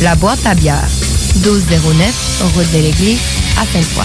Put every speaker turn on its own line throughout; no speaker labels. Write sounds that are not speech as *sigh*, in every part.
La boîte à bière, 1209, route de l'église, à Sainte-Foy.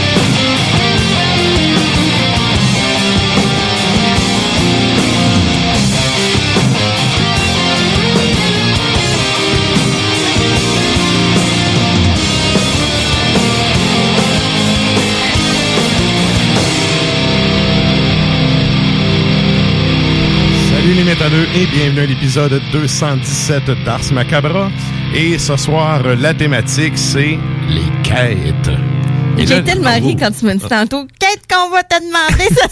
Salut les métalleux et bienvenue à l'épisode 217 d'Ars Macabra. Et ce soir, la thématique, c'est les quêtes.
J'ai tellement ri quand tu m'as dit tantôt Qu'est-ce qu'on va te demander ce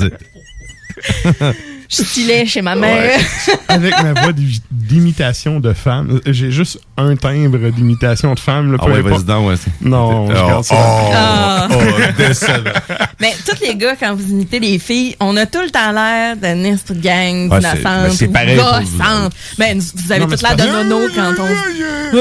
soir? *laughs* *laughs* Je stylais chez ma mère.
Ouais. *laughs* Avec ma voix d'imi- d'imitation de femme. J'ai juste un timbre d'imitation de femme. Là,
Ah ouais, vas-y donc, ouais.
Non, je
Oh,
garde ça.
oh,
Ah.
oh, décevant. *laughs*
Mais tous les gars, quand vous imitez les filles, on a tout le temps l'air d'une espèce de gang
Ouais, c'est-
innocente
ben, c'est pareil vous
gossante. Ben, vous avez
Non, mais
tout l'air de nono quand on...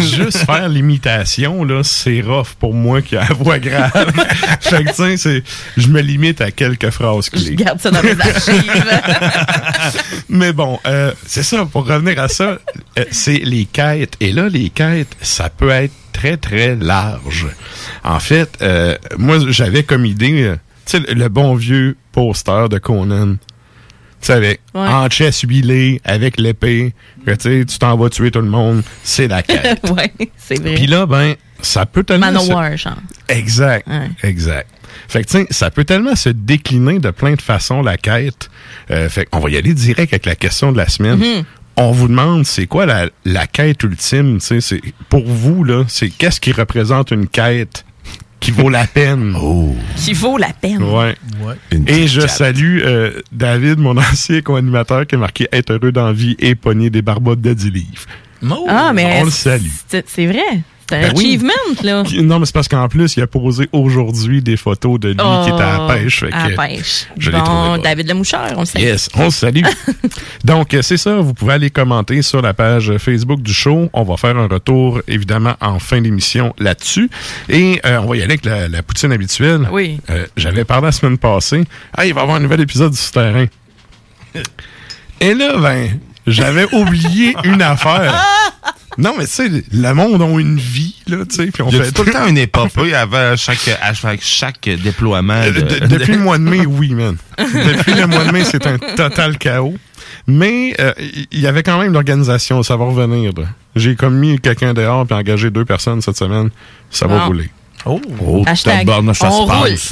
Juste faire l'imitation, là, c'est rough pour moi qui a la voix grave. *laughs* fait que, c'est- je me limite à quelques phrases
Je
clés.
garde ça dans mes archives. *laughs*
Mais bon, euh, c'est ça, pour revenir à ça, euh, c'est les quêtes. Et là, les quêtes, ça peut être très, très large. En fait, euh, moi, j'avais comme idée, euh, tu sais, le bon vieux poster de Conan. Tu sais, avec
Ouais.
en chest huilé, avec l'épée, tu sais, tu t'en vas tuer tout le monde, c'est la quête. *laughs*
ouais, c'est vrai.
Puis là, ben, ça peut tellement... se-
Manowar, genre.
Exact,
Ouais.
exact. Fait que, tu sais, ça peut tellement se décliner de plein de façons, la quête. Euh, fait qu'on va y aller direct avec la question de la semaine.
Mm-hmm.
On vous demande, c'est quoi la, la quête ultime, tu sais, c'est, pour vous, là, c'est qu'est-ce qui représente une quête? Qui vaut la peine?
Oh,
Qui vaut la peine.
Ouais. Et je salue euh, David, mon *laughs* ancien co-animateur, qui a marqué être heureux dans la vie et pogner des barbottes de 10 livres.
Ah, mais
On le salue.
c'est vrai. C'est un
Ben oui.
achievement, là.
Non, mais c'est parce qu'en plus, il a posé aujourd'hui des photos de lui qui était à la
Oh,
pêche. fait
À la pêche.
je l'ai
bon,
trouvé.
David le Moucheur, on le sait.
Yes, on le salue. *laughs* Donc, euh, c'est ça, vous pouvez aller commenter sur la page Facebook du show. On va faire un retour, évidemment, en fin d'émission là-dessus. Et euh, on va y aller avec la, la poutine habituelle.
Oui.
Euh, J'avais parlé la semaine passée. Ah, il va y avoir un nouvel épisode du souterrain. Et là, ben, j'avais oublié une affaire. Non, mais tu sais, le monde a une vie, là, tu sais, puis on
Y
fait
tout le temps une épopée avant chaque, chaque, déploiement.
Euh,
de-
de- *laughs* depuis le mois de mai, oui, man. Depuis le mois de mai, c'est un total chaos. Mais euh, il y avait quand même l'organisation, ça va revenir. là. J'ai comme mis quelqu'un dehors puis engagé deux personnes cette semaine. Ça va rouler.
Oh,
Oh,
Hashtag,
tabarnak, ça
on
se
roule.
passe.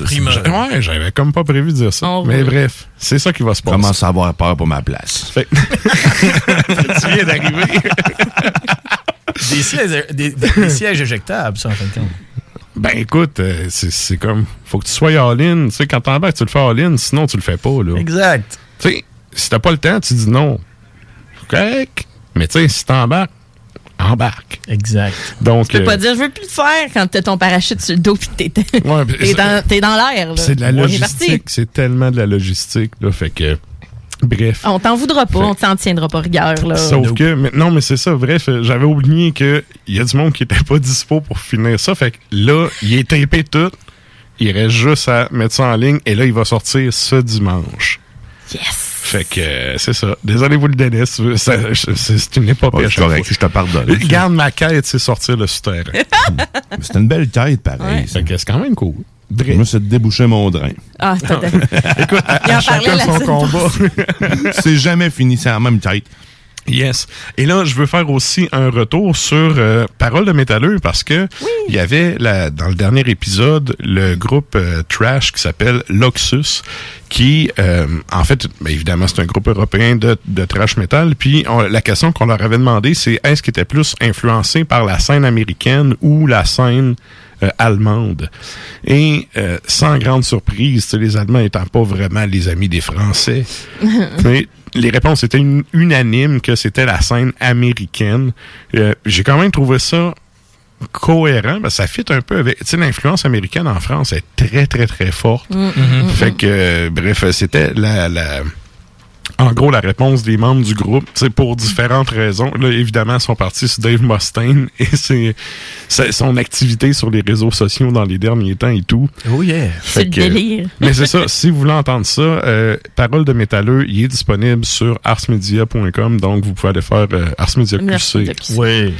Ouais, j'avais comme pas prévu de dire ça.
On
Mais
roule.
bref, c'est ça qui va se passer.
Commence à avoir peur pour ma place.
Fait- *laughs* tu viens d'arriver. *laughs*
Des sièges, des, des sièges éjectables, ça, en fin de compte.
Ben écoute, euh, c'est comme, faut que tu sois all-in. Tu sais, quand t'embarques, tu le fais all-in, sinon tu le fais pas. Là.
Exact.
Tu sais, si t'as pas le temps, tu dis non. Correct. Mais tu sais, si t'embarques, embarque.
Exact.
Donc,
Tu peux
euh,
pas dire, je veux plus le faire quand t'as ton parachute sur le dos pis t'es
ouais,
t'es dans, t'es dans l'air. là.
c'est de la logistique. C'est tellement de la logistique. Là, fait que, bref.
On t'en voudra pas,
Fait-
on t'en tiendra pas rigueur. Là.
Sauf que, mais, non, mais c'est ça, bref, euh, j'avais oublié qu'il y a du monde qui était pas dispo pour finir ça. Fait que là, il est tapé tout. Il reste juste à mettre ça en ligne et là, il va sortir ce dimanche.
Yes!
Fait que euh, c'est ça. Désolé vous le délai. C'est c'est- une épopée
Ouais, correct,
fois.
je te pardonne. *laughs*
Garde ma quête, c'est sortir le souterrain. *laughs*
C'est une belle quête, pareil. ça.
fait que c'est quand même cool. Bref.
Moi, c'est de déboucher mon drain.
Ah, t'as *laughs*
Écoute, à, à chacun son combat.
c'est jamais fini, c'est la même quête.
Yes. Et là, je veux faire aussi un retour sur euh, Parole de métalleux parce que il y avait la, dans le dernier épisode le groupe euh, Trash qui s'appelle Loxus qui, euh, en fait, ben, évidemment, c'est un groupe européen de, de trash metal. Puis on- la question qu'on leur avait demandé, c'est est-ce qu'ils étaient plus influencés par la scène américaine ou la scène euh, allemande. Et euh, sans grande surprise, les Allemands étant pas vraiment les amis des Français, *laughs* mais les réponses étaient un- unanimes que c'était la scène américaine. Euh, J'ai quand même trouvé ça cohérent, ben, ça fit un peu avec, tu sais, l'influence américaine en France est très, très, très forte. Fait que, euh, bref, c'était la, la, en gros, la réponse des membres du groupe, sais, pour différentes raisons. Là, évidemment, ils sont partis sur Dave Mustaine *laughs* et c'est c'est son activité sur les réseaux sociaux dans les derniers temps et tout.
Oh yeah.
C'est le
que-
délire. *laughs*
Mais c'est ça, *laughs* si vous voulez entendre ça, euh, Parole de métalleux, il est disponible sur arsmedia.com, donc vous pouvy aller faire euh.
Oui.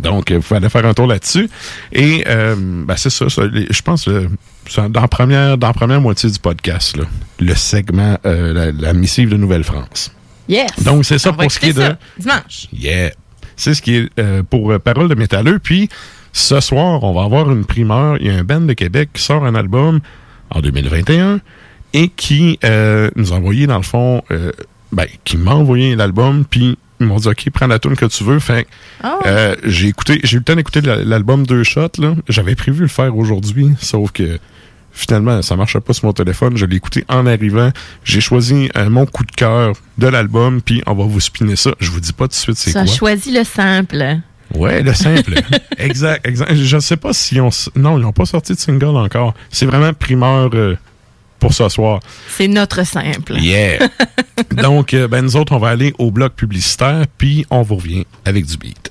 Donc, euh, vous pouvez aller faire un tour là-dessus. Et euh, ben, c'est ça, ça, les- je pense, euh, c'est dans, la première, dans la première moitié du podcast, là, le segment, euh, la, la missive de Nouvelle-France.
Yes!
Donc, c'est ça pour ce qui est de...
Dimanche.
Yeah. C'est ce qui est euh, pour euh, Parole de métalleux. Puis, ce soir, on va avoir une primeur. Il y a un band de Québec qui sort un album en 2021 et qui euh, nous a envoyé, dans le fond, euh, ben, qui m'a envoyé l'album, puis ils m'ont dit, OK, prends la tune que tu veux. Fait que,
Oh.
euh, j'ai écouté, j'ai eu le temps d'écouter la- l'album deux shots, là. J'avais prévu le faire aujourd'hui, sauf que finalement, ça marchait pas sur mon téléphone. Je l'ai écouté en arrivant. J'ai choisi euh, mon coup de cœur de l'album, puis on va vous spinner ça. Je vous dis pas tout de suite c'est
Tu as
quoi.
choisi le simple.
Ouais, le simple. *laughs* exact, exact. Je ne sais pas si on... Non, ils n'ont pas sorti de single encore. C'est vraiment primeur euh, pour ce soir.
C'est notre simple.
Yeah! *laughs* Donc, euh, ben, nous autres, on va aller au bloc publicitaire, puis on vous revient avec du beat.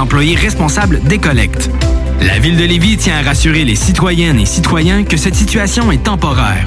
employés responsables des collectes. La ville de Lévis tient à rassurer les citoyennes et citoyens que cette situation est temporaire.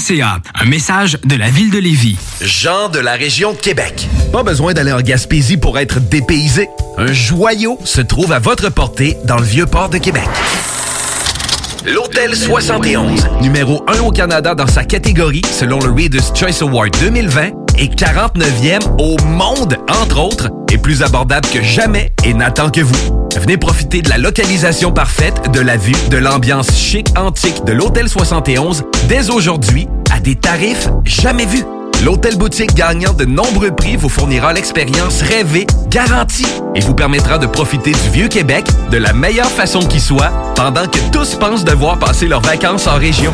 Un message de la ville de Lévis.
Jean de la région de Québec. Pas besoin d'aller en Gaspésie pour être dépaysé. Un joyau se trouve à votre portée dans le vieux port de Québec. L'Hôtel 71, numéro 1 au Canada dans sa catégorie selon le Reader's Choice Award 2020 et 49e au monde, entre autres, est plus abordable que jamais et n'attend que vous. Venez profiter de la localisation parfaite, de la vue, de l'ambiance chic antique de l'Hôtel 71 dès aujourd'hui à des tarifs jamais vus. L'hôtel boutique gagnant de nombreux prix vous fournira l'expérience rêvée, garantie, et vous permettra de profiter du vieux Québec de la meilleure façon qui soit, pendant que tous pensent devoir passer leurs vacances en région.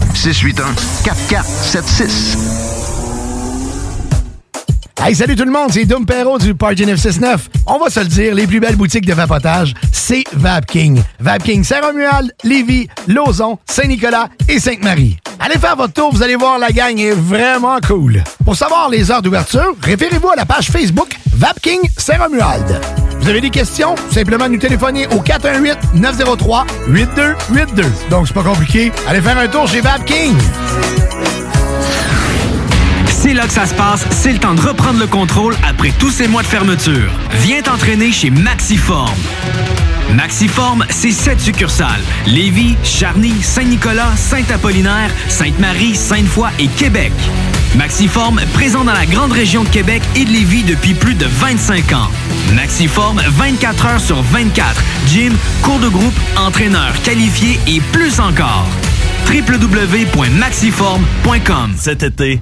681-4476. Hey, salut tout le monde, c'est Dom Perrault du Party 969. On va se le dire, les plus belles boutiques de vapotage, c'est Vapking. Vapking Saint-Romuald, Lévis, Lauson, Saint-Nicolas et Sainte-Marie. Allez faire votre tour, vous allez voir, la gang est vraiment cool. Pour savoir les heures d'ouverture, référez-vous à la page Facebook Vapking Saint-Romuald. Vous avez des questions? Simplement nous téléphoner au 418-903-8282. Donc, c'est pas compliqué. Allez faire un tour chez Vapking.
C'est là que ça se passe, c'est le temps de reprendre le contrôle après tous ces mois de fermeture. Viens t'entraîner chez Maxiform. Maxiform, c'est sept succursales. Lévis, Charny, Saint-Nicolas, Saint-Apollinaire, Sainte-Marie, Sainte-Foy et Québec. Maxiform, présent dans la grande région de Québec et de Lévis depuis plus de 25 ans. Maxiform, 24 heures sur 24. Gym, cours de groupe, entraîneur qualifié et plus encore. www.maxiform.com
Cet été,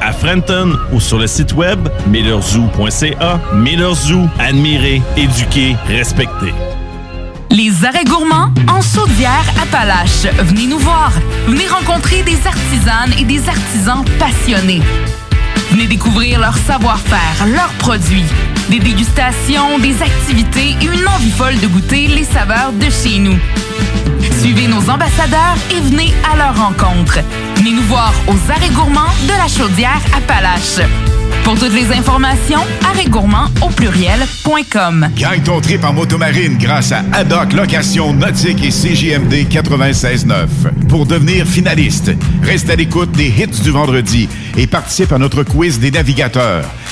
à ou sur le site web millerzoo.ca. Miller Zoo, admirer, éduquer, respecter.
Les arrêts gourmands en Chaudière-Appalaches. Venez nous voir. Venez rencontrer des artisanes et des artisans passionnés. Venez découvrir leur savoir-faire, leurs produits, des dégustations, des activités et une envie folle de goûter les saveurs de chez nous. Suivez nos ambassadeurs et venez à leur rencontre. Venez nous voir aux arrêts gourmands de la Chaudière-Appalaches. Pour toutes les informations, arrêtgourmand au pluriel.com.
Gagne ton trip en motomarine grâce à Haddock Location Nautique et CJMD 96.9. Pour devenir finaliste, reste à l'écoute des hits du vendredi et participe à notre quiz des navigateurs.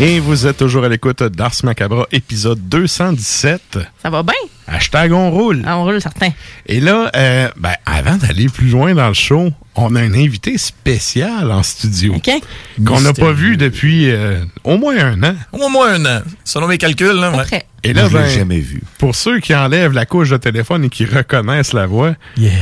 Et vous êtes toujours à l'écoute d'Ars Macabra, épisode 217.
Ça va bien?
Hashtag on roule.
Ah, on roule, certain.
Et là, euh, ben, avant d'aller plus loin dans le show, on a un invité spécial en studio. Qu'on n'a pas vu depuis euh, au moins un an.
Au moins un an. Selon mes calculs, là. ouais.
Et là,
Je
ben,
jamais
vu. Pour ceux qui enlèvent la couche de téléphone et qui reconnaissent la voix,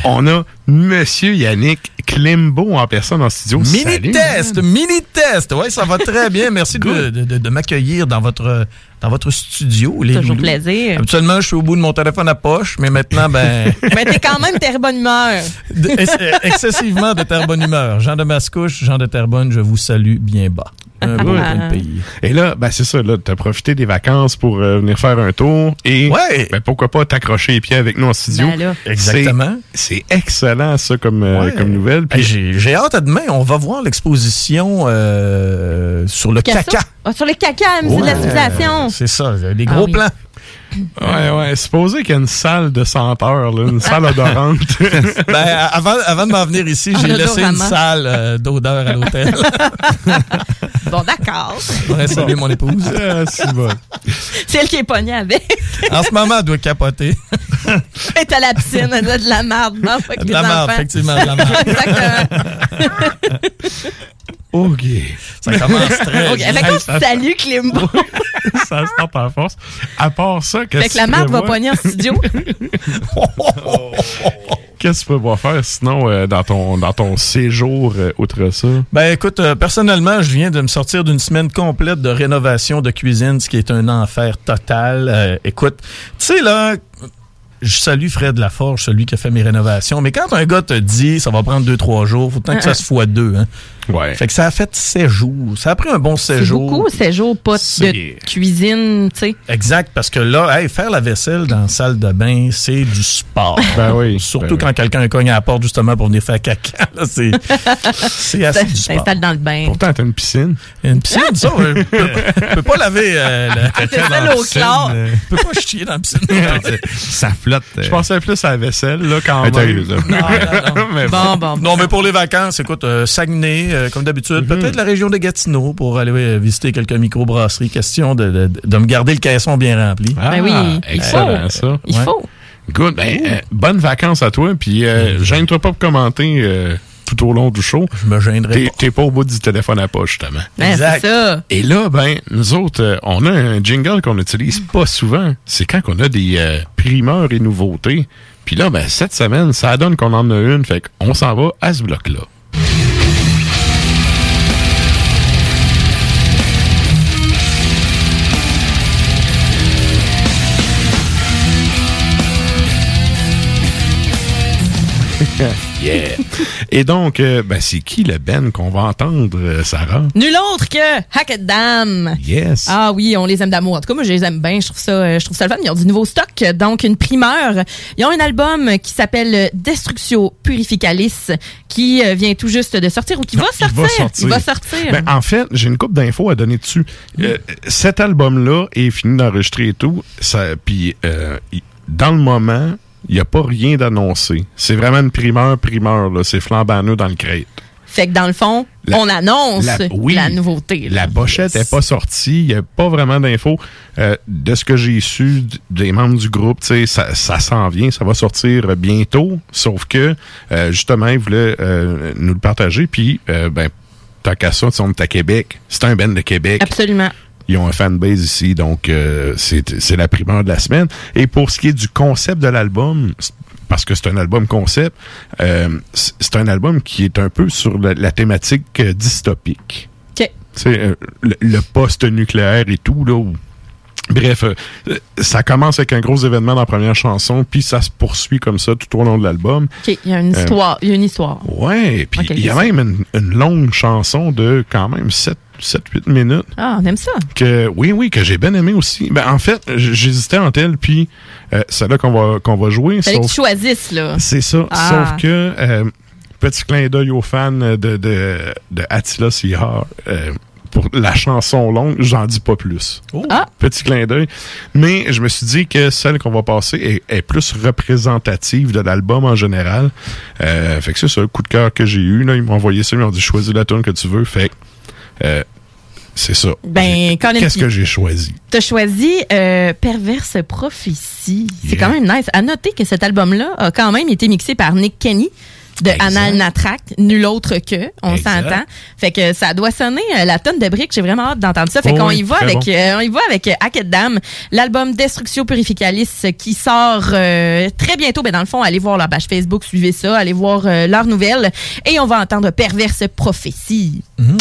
on a Monsieur Yannick Klimbo en personne en studio. Salut.
Mini-test, mini-test. Oui, ça va très bien. Merci de, de- de- de m'accueillir dans votre, dans votre studio. Les
Toujours
loulous.
plaisir.
Habituellement, je suis au bout de mon téléphone à poche, mais maintenant, ben, *laughs*
Mais t'es quand même terre bonne humeur.
de- ex- excessivement de terre bonne humeur. Jean de Mascouche, Jean de Terrebonne, je vous salue bien bas. Un beau
Ouais.
coin de pays.
Et là, ben c'est ça, là, t'as profité des vacances pour euh, venir faire un tour et ben, pourquoi pas t'accrocher les pieds avec nous en studio.
Ben là. Exactement.
C'est excellent ça comme, euh,
Ouais.
comme nouvelle. Puis
Hey, J'ai j'ai hâte à demain. On va voir l'exposition euh, sur le
Caca?
caca.
Ah, sur les caca, la civilisation.
C'est ça, les
Ah
gros
oui.
plans.
Ouais, ouais. Supposé qu'il y a une salle de senteur, là, une salle odorante. *laughs*
Ben, avant, avant de m'en venir ici, j'ai laissé une salle euh, d'odeur à l'hôtel. *laughs*
Bon, d'accord.
Ouais, saluer mon épouse. *laughs*
Ah, c'est bon.
C'est elle qui est pognée avec.
En ce moment, elle doit capoter.
Elle est à la piscine, elle a de la marde. non,
De la marde,
enfants.
effectivement, de la marde.
Exactement.
OK.
Ça commence très
Ok,
bien.
Fait qu'on salue Climbo.
ça se tente en force. À part ça,
Fait que la marde va
prévois?
pogner en studio. *laughs*
Qu'est-ce que tu prévois faire sinon euh, dans, ton, dans ton séjour euh, outre ça?
Ben écoute, euh, personnellement, je viens de me sortir d'une semaine complète de rénovation de cuisine, ce qui est un enfer total. Euh, écoute, tu sais là, je salue Fred Laforge, celui qui a fait mes rénovations, mais quand un gars te dit ça va prendre deux, trois jours, faut tant que ça *laughs* se fois deux. Hein.
Ouais.
Fait que ça a fait sept jours. Ça a pris un bon
C'est
séjour.
beaucoup, ces jours pas de cuisine, tu sais.
Exact, parce que là, hey, faire la vaisselle dans la salle de bain, c'est du sport. *laughs*
Ben oui.
Surtout
ben
quand quelqu'un cogne à la porte justement pour venir faire caca. C'est c'est *laughs* assez du sport.
T'installe dans le bain.
Pourtant, t'as une piscine.
Une piscine, ça, je peux pas laver euh, la *laughs* caca dans la
au
piscine.
chlore.
euh, Je peux pas chier dans la piscine.
ça flotte.
Je pensais plus à la vaisselle, là, quand même.
non, non.
mais
Bon, bon,
Non, mais pour les vacances, écoute, euh, Saguenay, euh, comme d'habitude, peut-être la région de Gatineau pour aller euh, visiter quelques microbrasseries. Question de, de, de me garder le caisson bien rempli.
Ah,
Ben oui, il
excellent,
faut.
ça.
Il
Ouais.
faut.
Good. Ben, euh, bonnes vacances à toi. Puis, euh, gêne-toi pas pour commenter euh, tout au long du show.
Je me gênerai
T'es,
pas.
t'es pas au bout du téléphone à poche, justement.
Ben, c'est ça.
Et là, ben, nous autres, euh, on a un jingle qu'on n'utilise pas souvent. C'est quand on a des euh, primeurs et nouveautés. Puis là, ben, cette semaine, ça donne qu'on en a une. Fait qu'on s'en va à ce bloc-là. *laughs* yeah. Et donc, euh, ben, c'est qui le Ben qu'on va entendre, euh, Sarah?
Nul autre que Hackett Dam.
Yes.
Ah oui, on les aime d'amour. En tout cas, moi, je les aime bien. Je trouve ça, euh, je trouve ça le fun. Ils ont du nouveau stock, donc une primeur. Ils ont un album qui s'appelle Destructio Purificalis, qui vient tout juste de sortir ou qui va sortir.
Va sortir.
Il va sortir.
Ben, en fait, j'ai une coupe d'infos à donner dessus. Euh, cet album-là est fini d'enregistrer et tout. Puis, euh, dans le moment, il n'y a pas rien d'annoncé. C'est vraiment une primeur, primeur. là. C'est flambant dans le crête.
Fait que dans le fond,
La-
on annonce
la-
nouveauté. là.
La pochette n'est pas sortie, il n'y a pas vraiment d'infos. Euh, de ce que j'ai su des membres du groupe, tu sais, ça, ça s'en vient, ça va sortir bientôt. Sauf que, euh, justement, ils voulaient euh, nous le partager. Puis, ben, tant qu'à ça, tu sais, on est à Québec. C'est un band de Québec.
Absolument.
Ils ont un fanbase ici, donc euh, c'est c'est la primeur de la semaine. Et pour ce qui est du concept de l'album, parce que c'est un album concept, euh, c'est un album qui est un peu sur la, la thématique euh, dystopique.
OK.
Tu sais, euh, le, le post-nucléaire et tout, là. où- Bref, euh, ça commence avec un gros événement dans la première chanson, puis ça se poursuit comme ça tout au long de l'album.
OK, il y a une
Euh,
histoire. Il y a une histoire.
Ouais, puis il y a même une, une longue chanson de quand même 7-8 minutes
Ah, on aime ça.
que oui oui que j'ai bien aimé aussi ben en fait j'hésitais entre elle puis euh, celle-là qu'on va qu'on va jouer
Fallait que tu choisisses, là.
c'est ça
Ah.
sauf que euh, petit clin d'œil aux fans de de, de Attila Sihar pour la chanson longue, j'en dis pas plus.
Ah.
Petit clin d'œil. Mais je me suis dit que celle qu'on va passer est, est plus représentative de l'album en général. Euh, fait que c'est ça, le coup de cœur que j'ai eu. Là, ils m'ont envoyé ça, ils m'ont dit choisis la tune que tu veux. Fait que, euh, c'est ça.
Ben,
Qu'est-ce que j'ai choisi?
T'as choisi euh, Perverse Prophétie. C'est
Yeah.
quand même nice. À noter que cet album-là a quand même été mixé par Nick Kenny de. Anal Natrak, nul autre que, on s'entend. Fait que ça doit sonner euh, la tonne de briques. J'ai vraiment hâte d'entendre ça. Fait
Oh
qu'on y va avec,
bon.
euh, on y va avec euh, Hackett Dam, l'album Destructio Purificalis qui sort euh, très bientôt. Ben dans le fond, allez voir leur page Facebook, suivez ça, allez voir euh, leurs nouvelles et on va entendre Perverse Prophétie.
Mon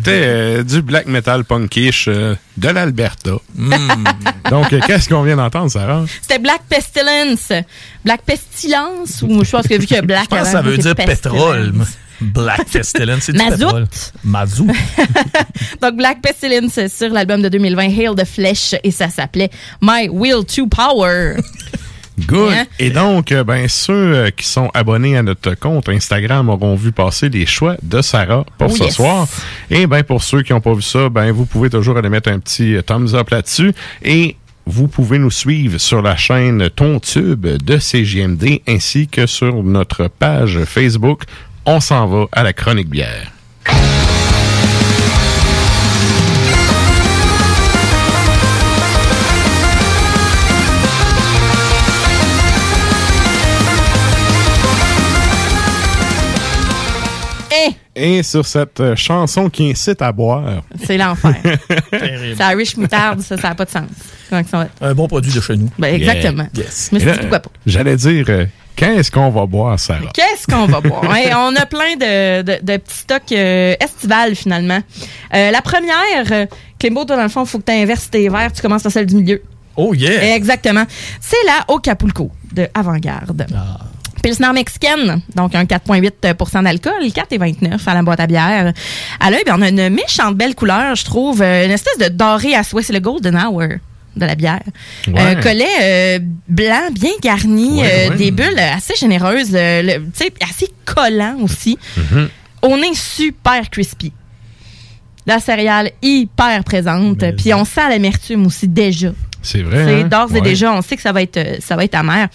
C'était euh, du black metal punkish euh, de l'Alberta.
Hmm. *laughs*
Donc, euh, qu'est-ce qu'on vient d'entendre, Sarah?
C'était Black Pestilence. Black Pestilence, ou je pense que vu que Black
Je pense que ça veut dire
Pestilence.
pétrole. Black *laughs* Pestilence, c'est du
Mazout.
pétrole. Mazout. *laughs*
Donc, Black Pestilence sur l'album de 2020, Hail the Flesh, et ça s'appelait My Will to Power.
Good.
Hein?
Et donc, euh, ben, ceux euh, qui sont abonnés à notre compte Instagram auront vu passer les choix de Sarah pour
Oh,
ce
yes.
soir. Et ben, pour ceux qui n'ont pas vu ça, ben, vous pouvez toujours aller mettre un petit euh, thumbs up là-dessus. Et vous pouvez nous suivre sur la chaîne Ton Tube de CGMD ainsi que sur notre page Facebook. On s'en va à la chronique bière. Et sur cette euh, chanson qui incite à boire.
c'est l'enfer. *laughs* c'est riche moutarde, ça, ça n'a pas de sens. Comment que ça va être?
Un bon produit de chez nous.
Ben, exactement.
Yes.
Mais
là,
c'est pourquoi pas.
J'allais dire, euh, qu'est-ce qu'on va boire, Sarah?
Qu'est-ce qu'on va boire? *laughs* Ouais, on a plein de, de, de petits stocks euh, estivales, finalement. Euh, la première, euh, Clément, toi, dans le fond, il faut que tu inverses tes verres. Tu commences par celle du milieu.
Oh yeah!
Exactement. C'est la Acapulco de Avant-Garde. Pilsner mexicaine, donc un 4,8% d'alcool, 4,29 à la boîte à bière. À l'œil, ben, on a une méchante belle couleur, je trouve, euh, une espèce de doré à souhait, c'est le Golden Hour de la bière.
Ouais.
Euh, collet euh, blanc, bien garni,
Ouais,
euh,
ouais.
des bulles assez généreuses, le- assez collant aussi. On est super crispy. La céréale hyper présente, puis on sent l'amertume aussi déjà.
C'est vrai.
C'est
hein?
d'ores et
Ouais.
déjà, on sait que ça va être euh, ça va être amer.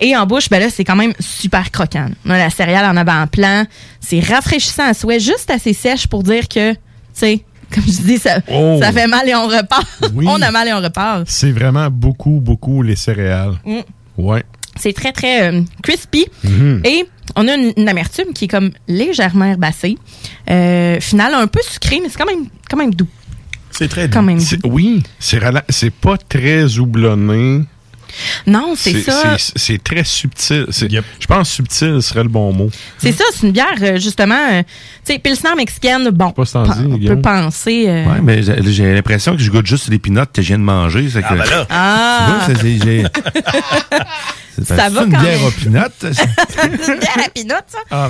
Et en bouche, ben là, c'est quand même super croquant. On a la céréale en avant-plan, c'est rafraîchissant à souhait, juste assez sèche pour dire que, tu sais, comme je dis, ça,
Oh.
ça fait mal et on repart. *laughs*
Oui.
on a mal et on repart.
C'est vraiment beaucoup, beaucoup les céréales.
Mm.
Ouais.
C'est très, très euh, crispy.
Mhm.
Et on a une, une amertume qui est comme légèrement herbacée. Euh, final, un peu sucré, mais c'est quand même, quand même doux.
C'est très
Quand même
C'est- Oui, c'est pas très houblonné.
Non, c'est ça.
c'est- très subtil. Je pense subtil serait le bon mot.
C'est ça, c'est une bière, euh, justement, euh, tu sais, Pilsner mexicaine, bon,
pas
on peut penser... euh,
Ouais, mais j'ai l'impression que je goûte juste les pinottes que je viens de manger. c'est
Ah,
que-
ben là.
Ah!
Tu vois, ça, *laughs* c'est-
Ça
c'est
va
une
quand
bière
même.
aux pinottes. *laughs*
c'est une bière à pinottes, ça?
Ah.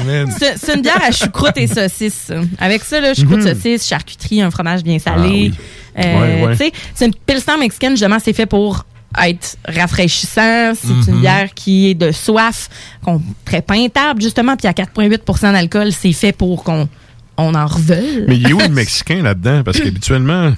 C'est une bière à choucroute et saucisse. Avec ça, là, choucroute,
Mhm.
saucisse, charcuterie, un fromage bien salé.
Ah oui.
Euh,
Ouais, ouais.
tu sais, C'est une pilsner mexicaine, justement, c'est fait pour être rafraîchissant. C'est
Mhm.
une bière qui est de soif, qu'on très peintable, justement, puis à 4,8% d'alcool, c'est fait pour qu'on on en reveuille.
Mais il est où le *laughs* Mexicain là-dedans? Parce qu'habituellement,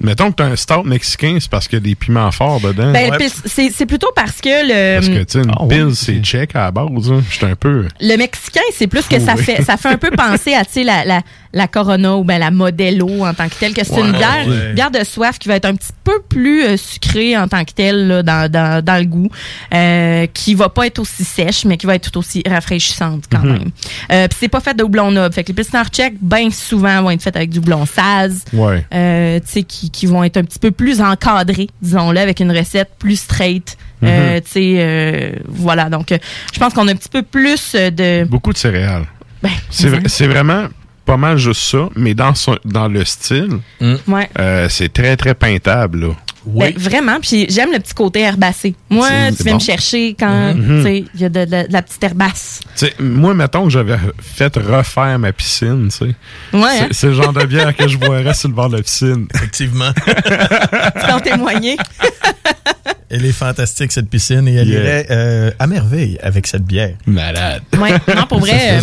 Mettons que t'as un stout mexicain, c'est parce qu'il y a des piments forts dedans.
Ben, c'est c'est plutôt parce que le.
Parce que, tu sais, une
ouais.
pils, c'est check à la base. hein. J'étais un peu...
Le mexicain, c'est plus que ça fait ça fait un peu penser à tu sais la, la, la Corona ou ben la Modelo en tant que telle que c'est une bière
ouais.
bière de soif qui va être un petit peu plus euh, sucrée en tant que telle là, dans, dans, dans le goût euh, qui va pas être aussi sèche mais qui va être tout aussi rafraîchissante quand
Mhm.
même. Euh, Puis c'est pas fait de houblon noble. Fait que les pilsner tchèques bien souvent vont être faites avec du houblon saz.
Ouais.
Euh, tu sais, qui, qui vont être un petit peu plus encadrés, disons-le, avec une recette plus straight. Euh,
Mhm.
tu sais, euh, voilà. Donc, euh, je pense qu'on a un petit peu plus de.
Beaucoup de céréales.
Ben,
C'est vra- c'est vraiment pas mal juste ça, mais dans, son, dans le style,
Ouais.
euh, c'est très, très peintable. Là.
Ben, vraiment, puis j'aime le petit côté herbacé. Moi, tu viens
bon.
me chercher quand
Mhm.
tu sais, il y a de, de- de la petite herbasse.
Tu sais, moi, mettons que j'avais fait refaire ma piscine, tu sais.
Ouais,
C'est-
hein?
C'est le genre de bière que je *laughs* boirais sur le bord de la piscine.
Effectivement.
Tu peux en témoigner. *laughs*
Elle est fantastique, cette piscine, et elle
Yeah.
irait euh, à merveille avec cette bière.
Malade.
Ouais, non, pour vrai.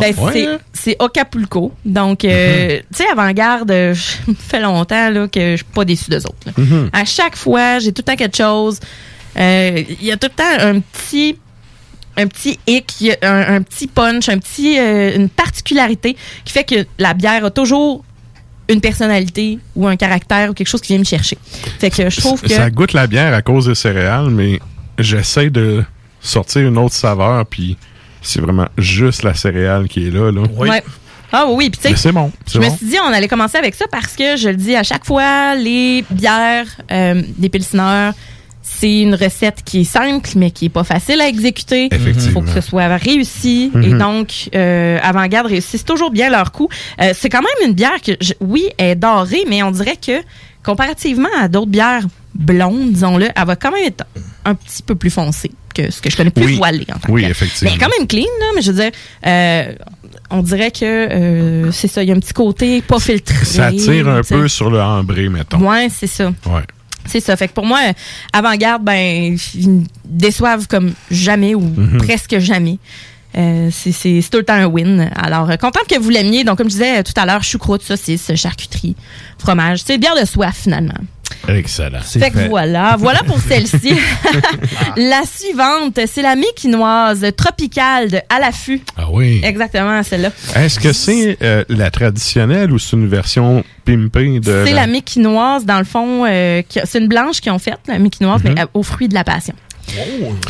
Ben,
Ouais,
c'est- Acapulco. Donc, euh, tu sais, avant-garde, *laughs* ça fait longtemps là, que je suis pas déçue d'eux autres.
Mhm.
À chaque fois, j'ai tout le temps quelque chose. Euh, Il y a tout le temps un petit un petit hic, un petit punch, un petit, euh, une particularité qui fait que la bière a toujours une personnalité ou un caractère ou quelque chose qui vient me chercher. Fait que je trouve que
Ça goûte la bière à cause des céréales, mais j'essaie de sortir une autre saveur, puis c'est vraiment juste la céréale qui est là. là.
Ouais. Ah oui, puis tu sais,
c'est bon.
je me
bon.
suis dit on allait commencer avec ça parce que je le dis à chaque fois, les bières, euh, des pilsners, c'est une recette qui est simple mais qui est pas facile à exécuter. Il faut que ce soit réussi et
Mhm.
donc euh, avant-garde réussissent toujours bien leur coup. Euh, c'est quand même une bière que je- oui, elle est dorée mais on dirait que comparativement à d'autres bières blondes, disons-le, elle va quand même être un petit peu plus foncée que ce que je connais plus
Oui.
voilée en
Oui, effectivement.
Mais quand même clean là, mais je veux dire euh, on dirait que euh, c'est ça, il y a un petit côté pas filtré.
Ça tire un peu sur le ambré, mettons.
Ouais, c'est ça.
Ouais.
C'est ça. Fait que pour moi, avant-garde, ben, ils me déçoivent comme jamais ou
Mhm.
presque jamais. Euh, c'est c'est- c'est tout le temps un win. Alors, euh, contente que vous l'aimiez. Donc, comme je disais tout à l'heure, choucroute, saucisse, charcuterie, fromage. C'est bière de soif, finalement.
Excellent.
Fait que voilà, voilà pour celle-ci. *laughs* la suivante, c'est la méquinoise tropicale de à l'affût.
Ah oui.
Exactement, celle-là.
Est-ce que c'est euh, la traditionnelle ou c'est une version pimpée de.
C'est la méquinoise, dans le fond, euh, c'est une blanche qu'ils ont faite, la méquinoise, mais euh, aux fruits de la passion.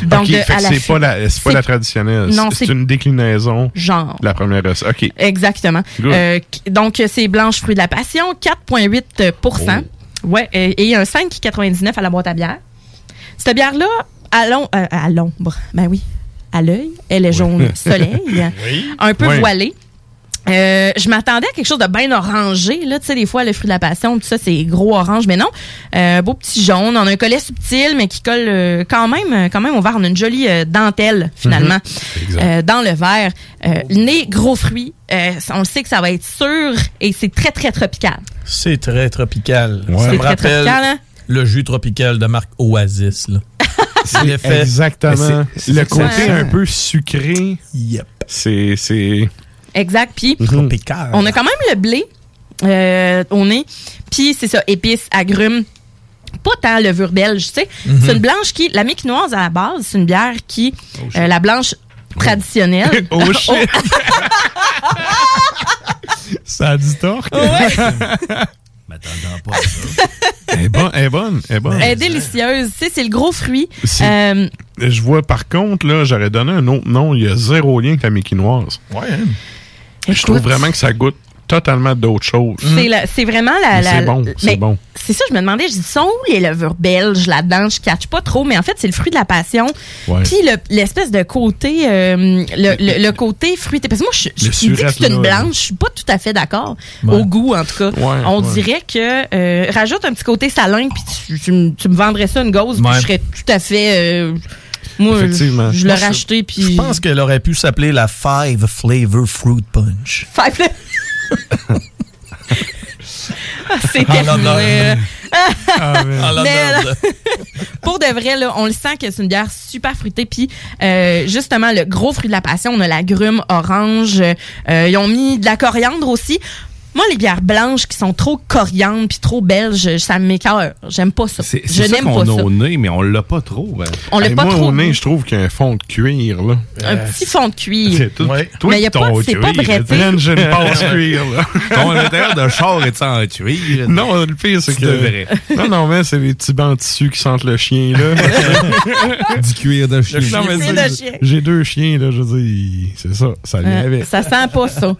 Donc, de- à
que
la
c'est pas la, c'est pas
C'est-
la traditionnelle.
Non,
c'est
c'est-
une déclinaison.
Genre.
La première recette. OK.
Exactement. Euh, donc, c'est blanche fruits de la passion, 4,8
Oh.
Ouais, et un 5,99 à la boîte à bière. Cette bière-là, à l'om- euh, à l'ombre, ben oui, à l'œil, elle est jaune soleil, *laughs* un peu
Oui.
voilée. Euh, je m'attendais à quelque chose de bien orangé. Là, tu sais, des fois, le fruit de la passion, tout ça, c'est gros orange, mais non. Euh, beau petit jaune. On a un collet subtil, mais qui colle euh, quand même, euh, quand même au verre. On a une jolie euh, dentelle, finalement,
Mhm.
euh, dans le verre. Euh, le nez, gros fruit. Euh, on le sait que ça va être sûr et c'est très, très tropical.
C'est très tropical.
C'est
Ça me
très
rappelle
tropical, hein?
le jus tropical de marque Oasis. Là. *laughs*
C'est
l'effet-
Exactement. Le côté un peu sucré.
Yep.
C'est.
Exact. Puis,
Tropical.
on a quand même le blé euh, au nez. Puis, c'est ça, épices, agrumes. Pas tant levure belge, tu sais.
Mhm.
C'est une blanche qui... La méquinoise, à la base, c'est une bière qui... euh, la blanche traditionnelle. *laughs*
Oh shit! *laughs* *laughs* Ça a du tort.
M'attendant pas à ça.
Elle est bonne. Elle est bonne. Elle est bonne.
Elle est délicieuse. Tu sais, c'est le gros fruit. Euh,
Je vois par contre, là, j'aurais donné un autre nom. Il y a zéro lien avec la méquinoise.
Ouais.
Je trouve vraiment que ça goûte totalement d'autres choses.
c'est vraiment la...
C'est bon, c'est bon.
C'est ça, je me demandais, je dis, sont où les levures belges là-dedans? Je catch pas trop, mais en fait, c'est le fruit de la passion.
Ouais.
Puis le- l'espèce de côté, euh, le, le- le côté fruité. Parce que moi, je, je dis que c'est une blanche, je suis pas tout à fait d'accord.
Ouais.
Au goût, en tout cas.
Ouais,
On dirait que euh, rajoute un petit côté salin, puis tu, tu me- tu me vendrais ça une gauze, puis je serais tout à fait. euh, moi,
Effectivement.
je, je l'aurais acheté, puis.
Je pense qu'elle aurait pu s'appeler la Five Flavor Fruit Punch.
Five- *laughs* Ah, c'est
En
terminé.
l'honneur.
Ah,
l'honneur
Mais,
de- *laughs*
pour de vrai, là, on le sent que c'est une bière super fruitée. Puis, euh, justement, le gros fruit de la passion, on a la grume orange. Euh, ils ont mis de la coriandre aussi. Moi, les bières blanches qui sont trop coriandres puis trop belges, ça m'écoeure. J'aime pas ça.
C'est
Je
ça
pas
a au nez, mais on l'a pas trop. ben.
On l'a
Hey,
pas
moi,
trop.
au nez, je trouve qu'il y a un fond de cuir, là.
Un petit fond de cuir.
C'est tout. Toi,
Mais y a pas-
ton
c'est pas bretté. *laughs*
Passe cuir, là.
Ton intérieur de char est en cuir?
Non, le pire, c'est que.
devrais.
Non, non, mais c'est les petits bancs de tissu qui sentent le chien, là. *laughs*
Du cuir de chien.
Non, mais
cuir
c'est-
de chien.
J'ai deux chiens, là, je veux dire, c'est ça, ça vient
Euh,
avec.
ça sent pas ça.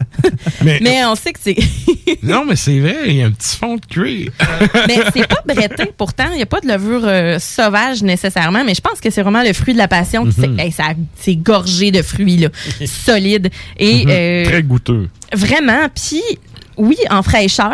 Mais
on sait que c'est. *laughs*
Non, mais c'est vrai, il y a un petit fond de cuir. *laughs*
mais c'est pas bretté, pourtant. Il n'y a pas de levure euh, sauvage nécessairement, mais je pense que c'est vraiment le fruit de la passion.
Mhm.
hey, c'est gorgé de fruits, là. *laughs* solide. Et
Mhm.
euh,
Très goûteux.
vraiment, puis oui, en fraîcheur,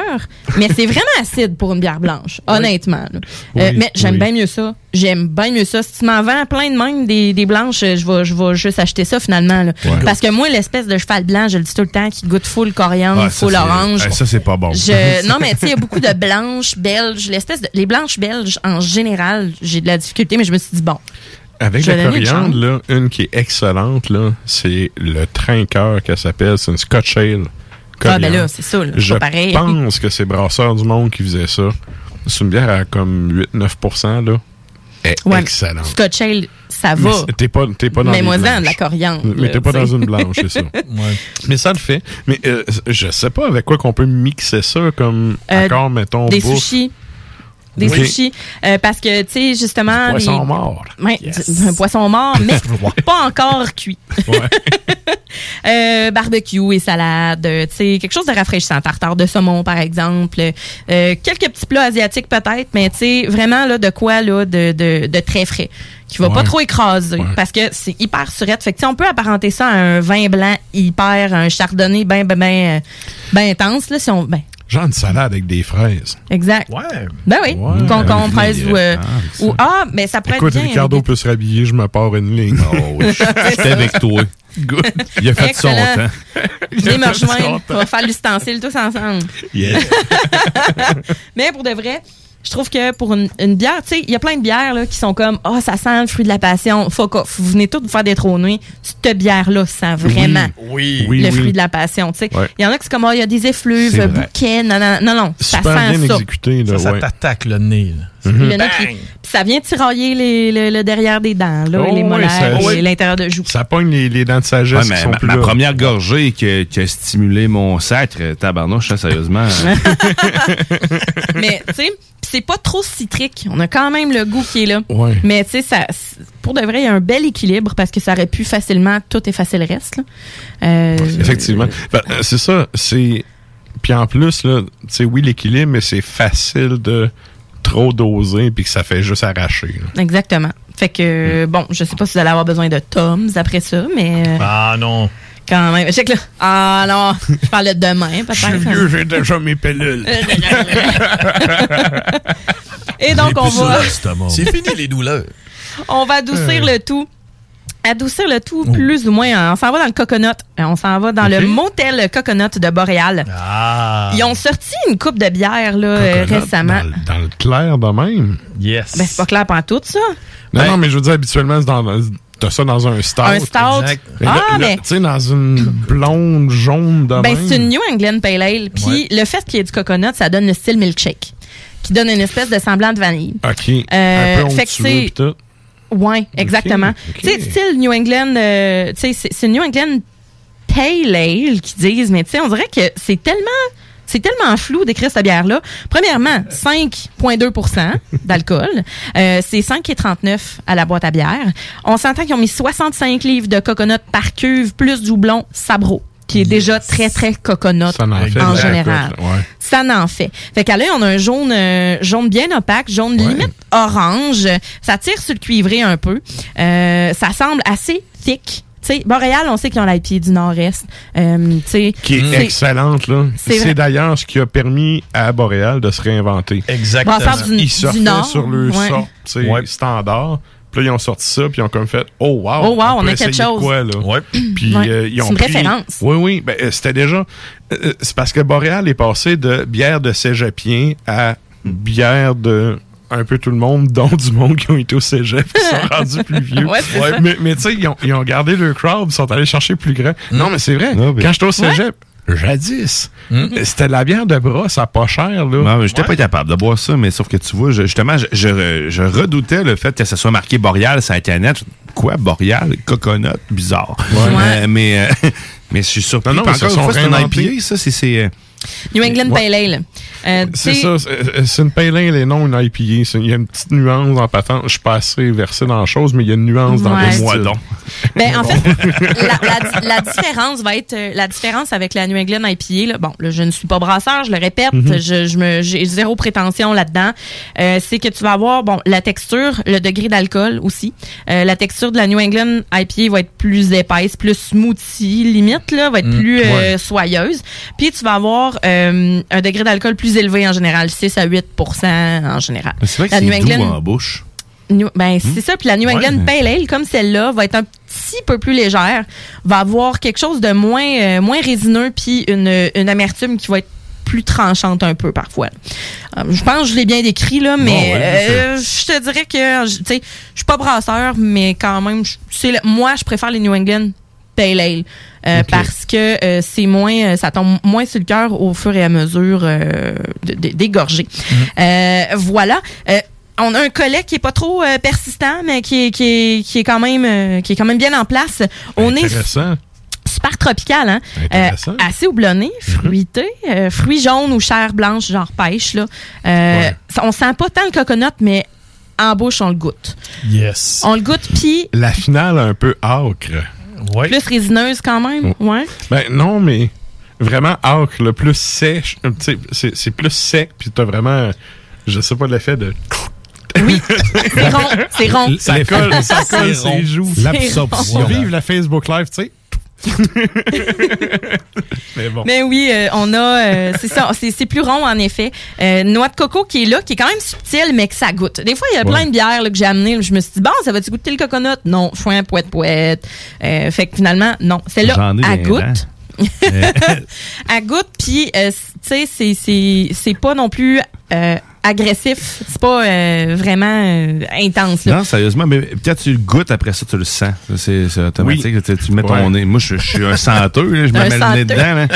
mais c'est vraiment acide pour une bière blanche, honnêtement. Euh,
Oui,
mais j'aime
oui.
bien mieux ça. J'aime bien mieux ça. Si tu m'en vends plein de même des, des blanches, je vais, je vais juste acheter ça finalement. là.
Ouais.
Parce que moi, l'espèce de cheval blanc, je le dis tout le temps, qui goûte full coriandre,
Ah,
full orange.
ah, ça, c'est pas bon.
Je, *laughs* non, mais tu sais, il y a beaucoup de blanches belges. L'espèce de, les blanches belges, en général, j'ai de la difficulté, mais je me suis dit, bon.
Avec
Je
la coriandre, là, une qui est excellente, là, c'est le trinqueur qu'elle s'appelle. C'est une Scotch Ale.
Ah, ben là, c'est ça, là,
Je
pas pareil.
pense que c'est Brasseur du Monde qui faisait ça. C'est une bière à comme 8-9 là. Est
Ouais,
excellente.
Scotch Ale, ça
Mais
va.
T'es pas, t'es pas dans
Mais moi, de la coriandre.
Mais
là,
t'es pas dans une blanche, c'est ça. *laughs* Mais ça le fait. Mais euh, je sais pas avec quoi qu'on peut mixer ça comme
Euh,
accord, mettons,
Des
bouffe.
sushis. Des
Oui.
sushis. Euh, parce que, tu sais, justement.
Du poisson
les-
mort.
Ouais, un poisson mort, *laughs* mais pas encore cuit. *laughs* Euh, barbecue et salade, euh, tu sais, quelque chose de rafraîchissant, tartare de saumon par exemple, Euh, quelques petits plats asiatiques peut-être, mais tu sais vraiment là de quoi là de, de, de très frais, qui va pas trop écraser parce que c'est hyper surette. Fait que tu sais, on peut apparenter ça à un vin blanc hyper, un chardonnay ben ben ben, ben intense là si on ben
Genre une salade avec des fraises.
exact.
Ouais.
Ben oui,
Ouais.
concombre, fraise ou euh,
Ah,
ou ah mais ça pourrait
Écoute,
être bien.
Ricardo
avec
peut se rhabiller, je me pars une ligne. *laughs* Oh
oui, *laughs* j'étais avec toi.
Good.
Il a fait son
Excellent.
temps. *laughs*
des- Venez me
son
rejoindre,
temps.
on va faire l'ustensile tous ensemble.
Yeah.
Mais pour de vrai, je trouve que pour une, une bière, tu sais, il y a plein de bières là, qui sont comme Ah, ça sent le fruit de la passion. Fuck off. Vous venez tous vous faire des trônés. Cette bière-là sent vraiment
Oui.
Oui,
le
oui.
fruit de la passion. tu sais. Il
Ouais.
y en a qui sont comme Ah, il y a des effluves, bouquets. Non, non, non, non. Ça
Super
sent
bien
ça.
exécuté, là,
Ça, ça
ouais.
t'attaque le nez. là.
Mhm.
qui- ça vient tirailler les, le, le derrière des dents, là,
Oh,
les molaires
ça-
et l'intérieur de joue.
Ça pogne les, les dents de sagesse
Ouais,
qui
mais
sont
ma,
plus
ma
là.
première gorgée qui, qui a stimulé mon sacre, tabarnouche, sérieusement. *laughs* *laughs*
Mais, tu sais, c'est pas trop citrique. On a quand même le goût qui est là.
Ouais.
Mais, tu sais, ça, pour de vrai, il y a un bel équilibre parce que ça aurait pu facilement tout effacer le reste. là. Euh,
Effectivement. Ben, euh, c'est ça. C'est. Puis en plus, là, tu sais, oui, l'équilibre, mais c'est facile de trop doser puis que ça fait juste arracher. là.
Exactement. Fait que, bon, je sais pas si vous allez avoir besoin de Toms après ça, mais euh,
Ah non.
quand même. Je sais que là, ah non, je parlais de demain,
Je suis
peut-être.
vieux, j'ai déjà mes pilules. *laughs*
Et donc, on va,
C'est fini les douleurs.
on va adoucir
Euh.
le tout. Adoucir le tout, plus ou moins. On s'en va dans le coconut. On s'en va dans le motel coconut de Boréal.
Ah.
Ils ont sorti une coupe de bière là, euh, récemment.
Dans, le- dans le clair de même?
Yes.
Ben, c'est pas clair pas tout ça.
Non,
Ben-
non, mais je veux dire, habituellement, c'est dans, t'as ça dans un stout.
Un stout.
exact.
Ah, mais-
Tu sais, dans une blonde jaune de
Ben,
même.
c'est une New England Pale Ale. Puis le fait qu'il y ait du coconut, ça donne le style milkshake, qui donne une espèce de semblant de vanille.
OK.
Euh,
un peu
fait que c'est- Ouais, exactement.
ok.
Tu sais, style New England, euh, tu sais, c'est- New England Pale Ale qu'ils disent, mais tu sais, on dirait que c'est tellement. C'est tellement flou d'écrire cette bière-là. Premièrement, 5,2% d'alcool. *laughs* Euh, c'est 5,39 à la boîte à bière. On s'entend qu'ils ont mis 65 livres de coconut par cuve, plus du houblon Sabro, qui est déjà très, très coconut
Ça en fait
en général.
ouais.
Ça n'en fait. Fait qu'à l'œil, on a un jaune, euh, jaune bien opaque, jaune limite orange. Ça tire sur le cuivré un peu. Euh, ça semble assez thick. Tu sais, Boréal, on sait qu'ils ont la pied du nord-est. Euh, tu sais,
Qui est
c'est-
excellente, là.
c'est
d'ailleurs ce qui a permis à Boréal de se réinventer.
Exactement.
Brassard du-
Ils
du Nord,
sur le
ouais.
sort,
Ouais.
standard. Puis là, ils ont sorti ça, puis ils ont comme fait « Oh, wow!
Oh, wow, on a quelque chose.
Quoi, là?
Ouais.
Puis
Ouais.
euh, ils
C'est
ont
une
pris-
référence.
Oui, oui. Ben, euh, c'était déjà... euh, c'est parce que Boréal est passé de bière de cégepien à bière de un peu tout le monde, *laughs* dont du monde qui ont été au cégep, qui sont *laughs* rendus plus vieux.
Ouais, c'est ça.
Mais, mais tu sais, ils ont, ils ont gardé le crowd, ils sont allés chercher plus grand. Non, mais c'est vrai.
Non, mais-
Quand j'étais au cégep, jadis, c'était de la bière de brosse à pas cher. Là.
Non, j'étais pas capable de boire ça, mais sauf que tu vois, je- justement, je, je- je redoutais le fait que ça soit marqué Boreal sur Internet. Quoi, Boreal? Coconut? Bizarre. Euh, mais, euh, *laughs* mais je suis surpris.
Non, non,
encore une fois, c'est un. IPA, ça, c'est... euh,
New England
Ouais.
Pale Ale. Euh,
C'est ça, c'est c'est une pale ale et non une IPA. Il y a une petite nuance en patente. Je suis pas assez versé dans la chose, mais il y a une nuance dans
Ouais.
le
Moi
style.
donc.
Ben, en fait, *laughs* la, la- la différence va être euh, la différence avec la New England IPA. Là, bon, là, je ne suis pas brasseur, je le répète,
Mhm.
je, je me j'ai zéro prétention là-dedans. Euh, c'est que tu vas avoir bon la texture, le degré d'alcool aussi. Euh, la texture de la New England IPA va être plus épaisse, plus smoothie limite là, va être
Mm,
plus euh,
ouais.
soyeuse. Puis tu vas avoir euh, un degré d'alcool plus élevé en général, 6 à 8 en général.
C'est vrai que
La
c'est
New
doux
England-
en bouche.
New- ben, c'est ça. Puis la New
Ouais.
England Pale Ale, comme celle-là, va être un petit peu plus légère, va avoir quelque chose de moins, euh, moins résineux, puis une, une amertume qui va être plus tranchante un peu parfois. Euh, je pense que je l'ai bien décrit, là, mais
Bon, ouais,
euh, je te dirais que, je- tu sais, je suis pas brasseur, mais quand même, le- moi, je préfère les New England Pale Ale. Euh, Parce que euh, c'est moins, euh, ça tombe moins sur le cœur au fur et à mesure de- de- des gorgées. Euh, voilà. On a un collet qui est pas trop euh, persistant, mais qui est, qui est, qui est quand même euh, qui est quand même bien en place. On est
Intéressant.
super tropical, hein?
Intéressant.
Euh, assez houblonné, fruité, euh, fruits jaunes ou chair blanche, genre pêche. Là. Ça- On sent pas tant le coconut, mais en bouche, on le goûte.
Yes.
On le goûte, puis
La finale un peu âcre.
Ouais.
plus résineuse quand même. Ouais.
Ben non, mais vraiment âcre, le plus sèche. euh, C'est c'est plus sec, puis t'as vraiment, je sais pas, l'effet de... *laughs*
C'est rond, c'est rond.
Ça colle, ça colle ses joues.
L'absorption.
On va vivre la Facebook Live, tu sais. *laughs* mais bon.
Mais oui, euh, on a, euh, c'est ça, c'est plus rond en effet. Euh, noix de coco qui est là, qui est quand même subtil, mais que ça goûte. Des fois, il y a plein de bières là, que j'ai amenées. Je me suis dit, bon, ça va-tu goûter le coconut? Non, foin, poète, poète. Fait que finalement, non. Celle-là, à
des
goûte. *laughs* à goûte, puis, euh, tu sais, c'est- pas non plus euh, agressif. C'est pas euh, vraiment euh, intense. Là.
Non, sérieusement, mais peut-être tu le goûtes après ça, tu le sens. C'est automatique. Tu, tu mets ton
Ouais.
nez. Moi, je, je suis un senteux. là, je *laughs* me mets le nez dedans. Là.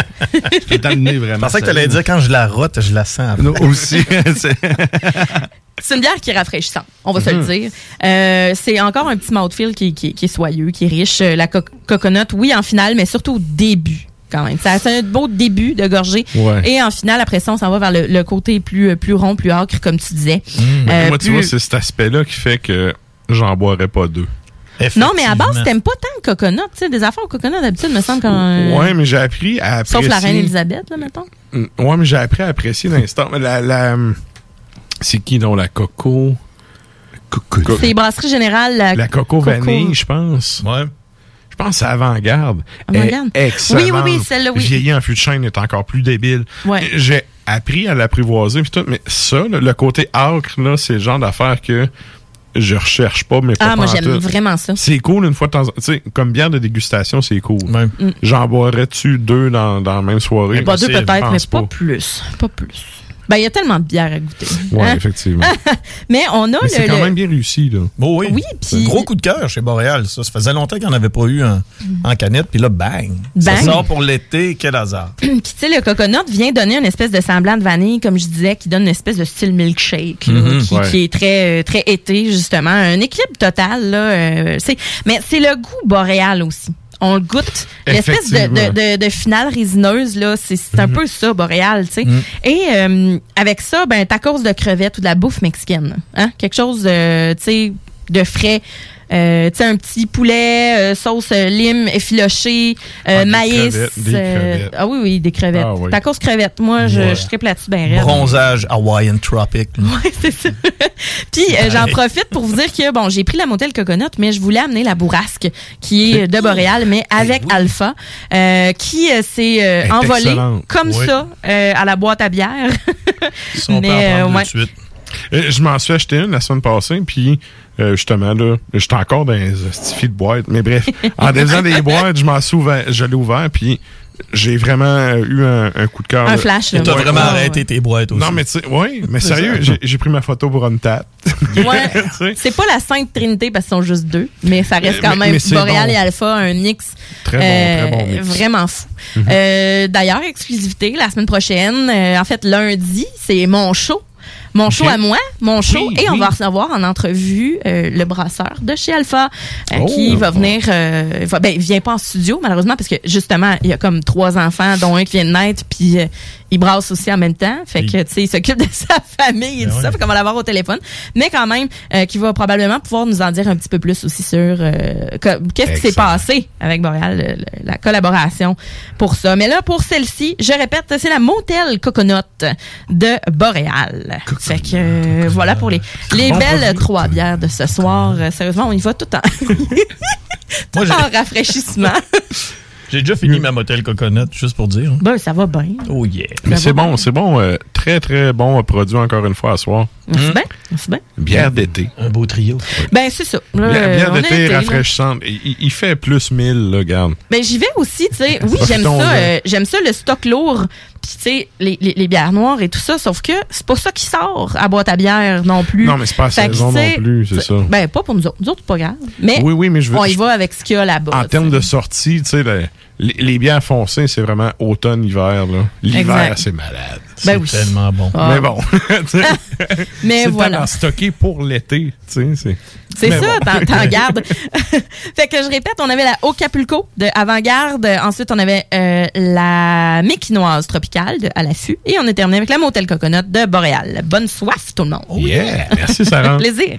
Je dans le nez vraiment.
Je pensais que tu allais dire quand je la rote, je la sens.
Non, aussi. *laughs* c'est-
une bière qui est rafraîchissante, on va se
Mhm.
le dire. Euh, c'est encore un petit mouthfeel qui, qui, qui est soyeux, qui est riche. La co- coconut, oui, en finale, mais surtout au début. Quand même. Ça- C'est un beau début de gorgée.
Ouais.
Et en finale, après ça, on s'en va vers le, le côté plus, plus rond, plus acre, comme tu disais.
Mais
Euh,
moi, tu vois, c'est cet aspect-là qui fait que j'en boirais pas deux.
Non, mais à base, t'aimes pas tant le coconut. Tu sais, des affaires au coconut, d'habitude, me semble qu'on.
Ouais, mais j'ai appris à apprécier...
Sauf la reine Elisabeth, là, mettons.
Ouais, mais j'ai appris à apprécier l'instant. Mais La, la, c'est qui, donc, la coco? Coco.
C'est brasserie générale. La,
La coco, vanille, je pense.
Ouais.
Je pense c'est avant-garde.
Avant-garde? Oui, oui, oui, celle-là, oui.
Vieillie en fût de chêne est encore plus débile.
Ouais.
J'ai appris à l'apprivoiser mais ça, là, le côté acre, là, c'est le genre d'affaire que je recherche pas, mais pas
Ah, moi, j'aime vraiment ça.
C'est cool une fois de temps en temps. Tu sais, comme bière de dégustation, c'est cool.
Mm.
J'en boirais-tu deux dans, dans la même soirée?
Pas deux peut-être, mais pas plus. Pas plus. Ben, il y a tellement de bières à goûter.
Ouais,
Hein?
effectivement. *laughs*
Mais on a
Mais c'est
le.
quand
le-
même bien réussi, là.
Oh oui.
Oui,
un gros coup de cœur chez Boréal, ça. Ça faisait longtemps qu'on n'avait pas eu en, en canette, puis là, bang.
Bang.
Ça sort pour l'été, quel hasard. *clears throat*
Puis, tu sais, le coconut vient donner une espèce de semblant de vanille, comme je disais, qui donne une espèce de style milkshake, là,
Mhm,
qui,
ouais.
qui est très, euh, très été, justement. Un équilibre total, là. euh, mais c'est le goût boréal aussi. On le goûte. L'espèce de,
Effectivement.
de, de, de finale résineuse, là, c'est un peu ça, boréal, tu sais.
Mhm.
Et euh, avec ça, ben, ta course de crevettes ou de la bouffe mexicaine. Hein? Quelque chose, de, tu sais, de frais. Euh, tu sais, un petit poulet, euh, sauce euh, lime effiloché, euh,
Ah, des
maïs.
crevettes, des
euh,
crevettes.
ah oui, oui, des crevettes.
Ah oui.
Ta course crevette. Moi, je,
Ouais.
je triple là-dessus ben.
Bronzage Hawaiian Tropic. *laughs*
Ouais, c'est ça. *laughs* Puis euh, j'en profite pour vous dire que bon, j'ai pris la motel coconut, mais je voulais amener la bourrasque qui est de Boréal, mais avec Alpha, euh, qui s'est euh, envolée comme
Oui.
ça euh, à la boîte à bière.
Si on peut en
Mais, ouais.
de suite.
Euh, Je m'en suis acheté une la semaine passée, puis euh, justement, là, j'étais encore dans les de boîte. Mais bref, en défaisant des boîtes, je m'en suis ouvert, je l'ai ouvert, puis j'ai vraiment eu un, un coup de cœur.
Un flash,
t'as
Ouais.
vraiment
Ouais,
arrêté
ouais.
tes boîtes aussi.
Non, mais tu sais, oui, mais sérieux, j'ai- pris ma photo pour Untat.
Ouais. *laughs* c'est pas la Sainte Trinité parce qu'ils sont juste deux, mais ça reste
Euh,
quand
mais-
même
mais
Boréal
bon.
et Alpha, un mix,
Très bon,
euh,
très bon mix.
vraiment fou.
Mhm.
Euh, D'ailleurs, exclusivité la semaine prochaine, euh, en fait lundi, c'est mon show. Mon show à moi, mon show,
Oui,
et on
oui.
va recevoir en entrevue euh, le brasseur de chez Alpha, euh,
Oh.
qui va venir, euh, va- ben, il vient pas en studio malheureusement parce que justement il y a comme trois enfants, dont un qui vient de naître, puis euh, il brasse aussi en même temps, fait que tu sais il s'occupe de *laughs* sa famille et
Ben
tout ça,
ouais.
fait qu'on va l'avoir au téléphone, mais quand même euh, qui va probablement pouvoir nous en dire un petit peu plus aussi sur euh, que- qu'est-ce qui s'est passé avec Boréal, le- le- la collaboration pour ça. Mais là pour celle-ci, je répète, c'est la Motel Coconut de Boréal. Fait que euh, voilà pour les les
Bon
belles
produit.
trois bières de ce soir. Euh, sérieusement, on y va tout en *laughs* tout
Moi, j'ai-
en rafraîchissement. *laughs*
J'ai déjà fini ma motel coconut, juste pour dire.
ben ça va bien.
Oh yeah.
Mais c'est bon, c'est bon. euh, très, très bon euh, produit encore une fois à soir.
Merci bien, merci bien.
Bière d'été.
Un beau trio.
Ben c'est ça. Là,
Bière, bière
on est
d'été
là.
rafraîchissante. Il, il- il fait plus 1000, là, garde.
Ben j'y vais aussi, tu sais. *laughs* Oui, j'aime
Profitons-en.
ça. euh, j'aime ça le stock lourd. Puis tu sais, les, les, les bières noires et tout ça. Sauf que c'est pas ça qui sort à boîte à bière non plus.
Non, mais c'est pas à
Fait que,
saison
tu sais,
non plus, c'est ça.
Ben pas pour nous autres. Nous autres, c'est pas grave. Mais
Oui, oui, mais je veux-
on y
je-
va avec ce qu'il y a là-bas.
En
tu
termes de sortie, tu sais, le- les, les bières foncées, c'est vraiment automne-hiver. là. L'hiver, c'est malade.
Ben oui.
Tellement bon.
Ah.
Mais bon. *laughs* tu sais,
Mais
c'est
voilà.
d'en stocker pour l'été. tu sais, C'est
C'est ça,
bon.
t'en- t'en *laughs* gardes. *laughs* fait que je répète, on avait la Ocapulco de Avant-Garde. Ensuite, on avait euh, la Méquinoise tropicale de À l'affût. Et on est terminé avec la Motel Coconut de Boréal. Bonne soif, tout le monde.
Yeah! Merci, Sarah.
Plaisir.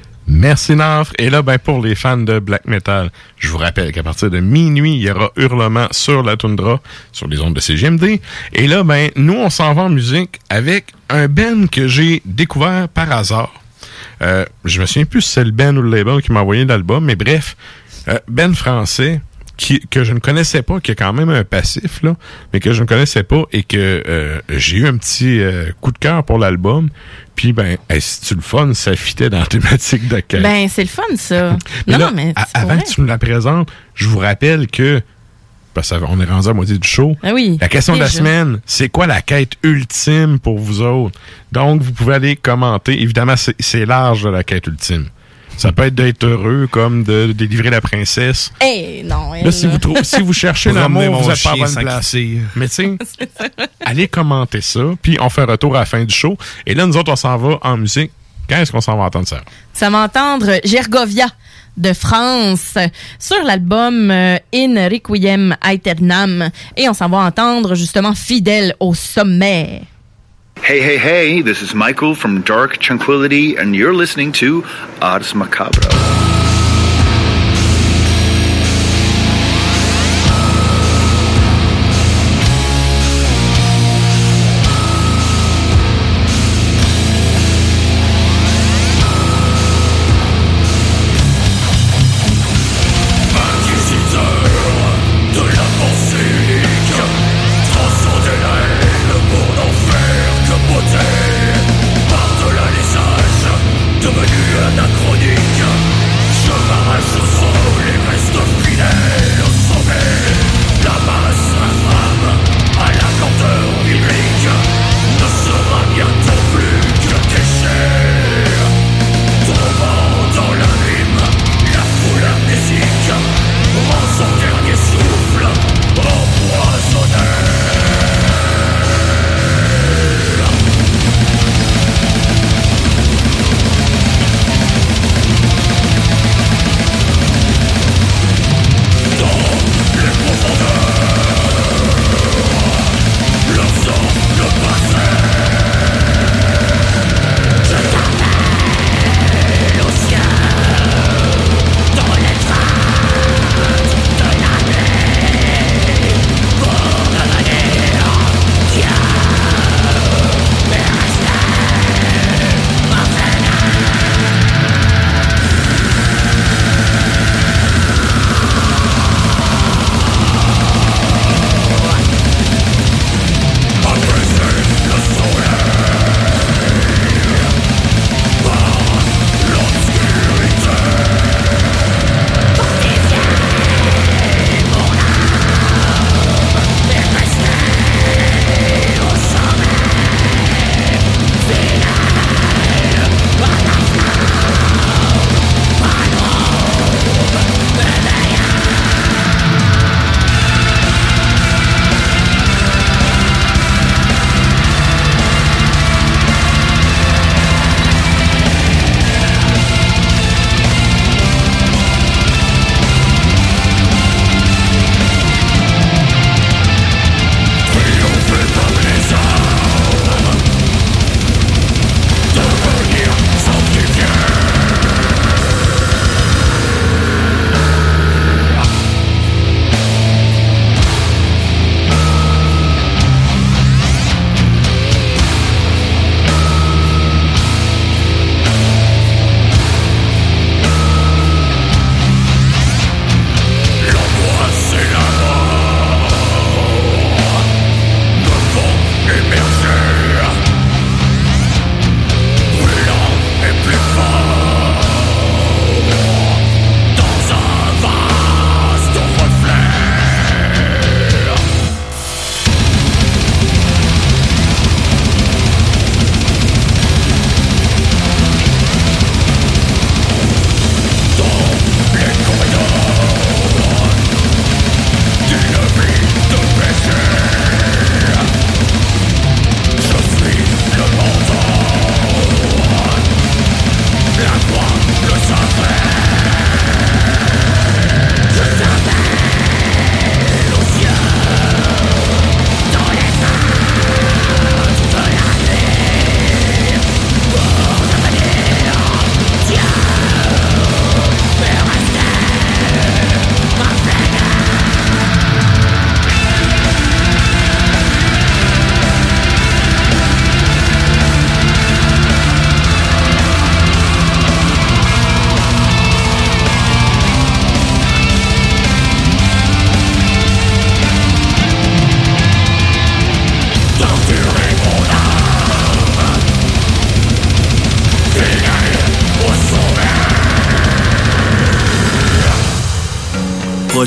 Merci Nafre. Et là, ben, pour les fans de black metal, je vous rappelle qu'à partir de minuit, il y aura Hurlement sur la toundra, sur les ondes de CGMD. Et là, ben, nous, on s'en va en musique avec un Ben que j'ai découvert par hasard. Euh, je me souviens plus si c'est le Ben ou le label qui m'a envoyé l'album, mais bref, euh, Ben français qui, que je ne connaissais pas, qui a quand même un passif, là, mais que je ne connaissais pas et que euh, j'ai eu un petit euh, coup de cœur pour l'album. Puis, ben, hey, c'est-tu le fun? Ça fitait dans la thématique de quête.
Ben, c'est le fun, ça. *laughs*
Mais
non,
là,
non, mais.
avant
vrai.
que tu nous la présentes, je vous rappelle que, parce qu'on est rendu à moitié du show,
Ah oui.
la question de la semaine, c'est quoi la quête ultime pour vous autres? Donc, vous pouvez aller commenter. Évidemment, c'est- large, la quête ultime. Ça peut être d'être heureux, comme de délivrer la princesse.
Eh, non.
Là, si vous, trouvez, si vous cherchez l'amour, vous êtes pas à bonne place. *laughs* Mais tu sais, *laughs* allez commenter ça, puis on fait un retour à la fin du show. Et là, nous autres, on s'en va en musique. Quand est-ce qu'on s'en va entendre ça?
Ça va entendre Gergovia de France sur l'album euh, In Requiem Aeternam. Et on s'en va entendre justement Fidèle au sommet.
Hey, hey, hey, this is Michael from Dark Tranquility, and you're listening to Ars Macabra.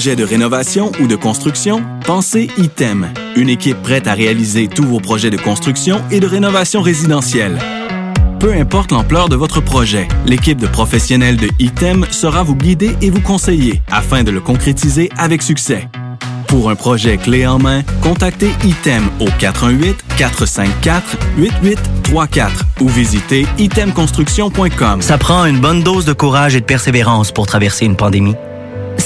De
rénovation ou de construction, pensez ITEM, une équipe prête à réaliser tous vos projets de construction et de rénovation résidentielle. Peu importe l'ampleur de votre projet, l'équipe de professionnels de ITEM sera vous guider et vous conseiller afin de le concrétiser avec succès. Pour un projet clé en main, contactez ITEM au 418-454-8834 ou visitez itemconstruction.com.
Ça prend une bonne dose de courage et de persévérance pour traverser une pandémie.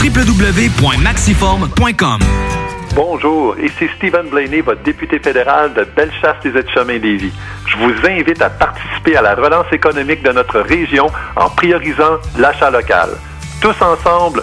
www.maxiform.com
Bonjour, ici Stephen Blaney, votre député fédéral de Bellechasse des Aides-Chemin Lévis. Je vous invite à participer à la relance économique de notre région en priorisant l'achat local. Tous ensemble,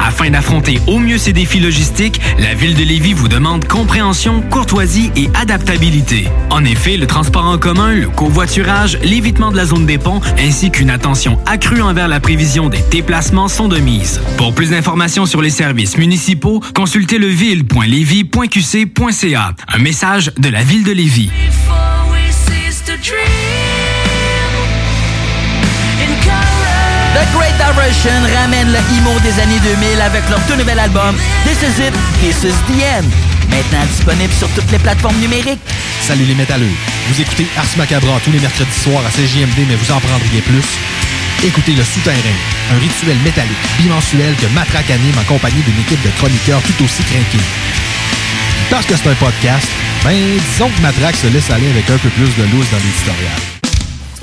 Afin d'affronter au mieux ces défis logistiques, la ville de Lévis vous demande compréhension, courtoisie et adaptabilité. En effet, le transport en commun, le covoiturage, l'évitement de la zone des ponts ainsi qu'une attention accrue envers la prévision des déplacements sont de mise. Pour plus d'informations sur les services municipaux, consultez leville.lévis.qc.ca. Un message de la ville de Lévis.
The Great Diversion ramène le emo des années 2000 avec leur tout nouvel album This Is It, This Is The End. Maintenant disponible sur toutes les plateformes numériques.
Salut les métalleux. Vous écoutez Ars Macabra tous les mercredis soirs à CJMD, mais vous en prendriez plus. Écoutez Le Souterrain, un rituel métallique bimensuel que Matraque anime en compagnie d'une équipe de chroniqueurs tout aussi craqués. Parce que c'est un podcast, ben disons que Matraque se laisse aller avec un peu plus de loose dans l'éditorial.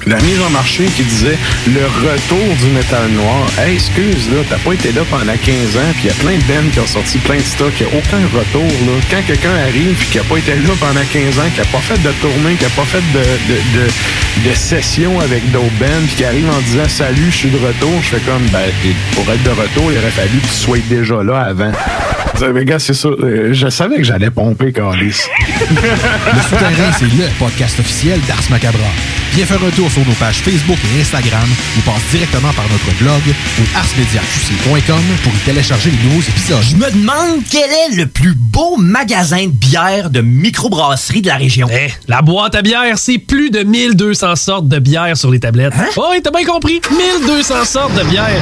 La mise en marché qui disait le retour du métal noir. Hey, excuse, là, t'as pas été là pendant 15 ans, puis il y a plein de bands qui ont sorti plein de stocks, il a aucun retour, là. Quand quelqu'un arrive puis qui a pas été là pendant 15 ans, qui a pas fait de tournée, qui a pas fait de, de, de, de session avec d'autres bands, puis qui arrive en disant salut, je suis de retour, je fais comme, ben, pour être de retour, il aurait fallu que tu sois déjà là avant. *laughs* Mais gars, c'est ça. euh, Je savais que j'allais pomper, Calis. *laughs*
Le Souterrain, c'est le podcast officiel d'Ars Macabra. Viens faire un tour sur nos pages Facebook et Instagram ou passe directement par notre blog ou arsmediaqc.com pour y télécharger les nouveaux épisodes.
Je me demande quel est le plus beau magasin de bière de microbrasserie de la région.
Eh, la boîte à bière, c'est plus de 1200 sortes de bière sur les tablettes.
Hein?
Oh, oui, t'as bien compris. 1200 sortes de bière.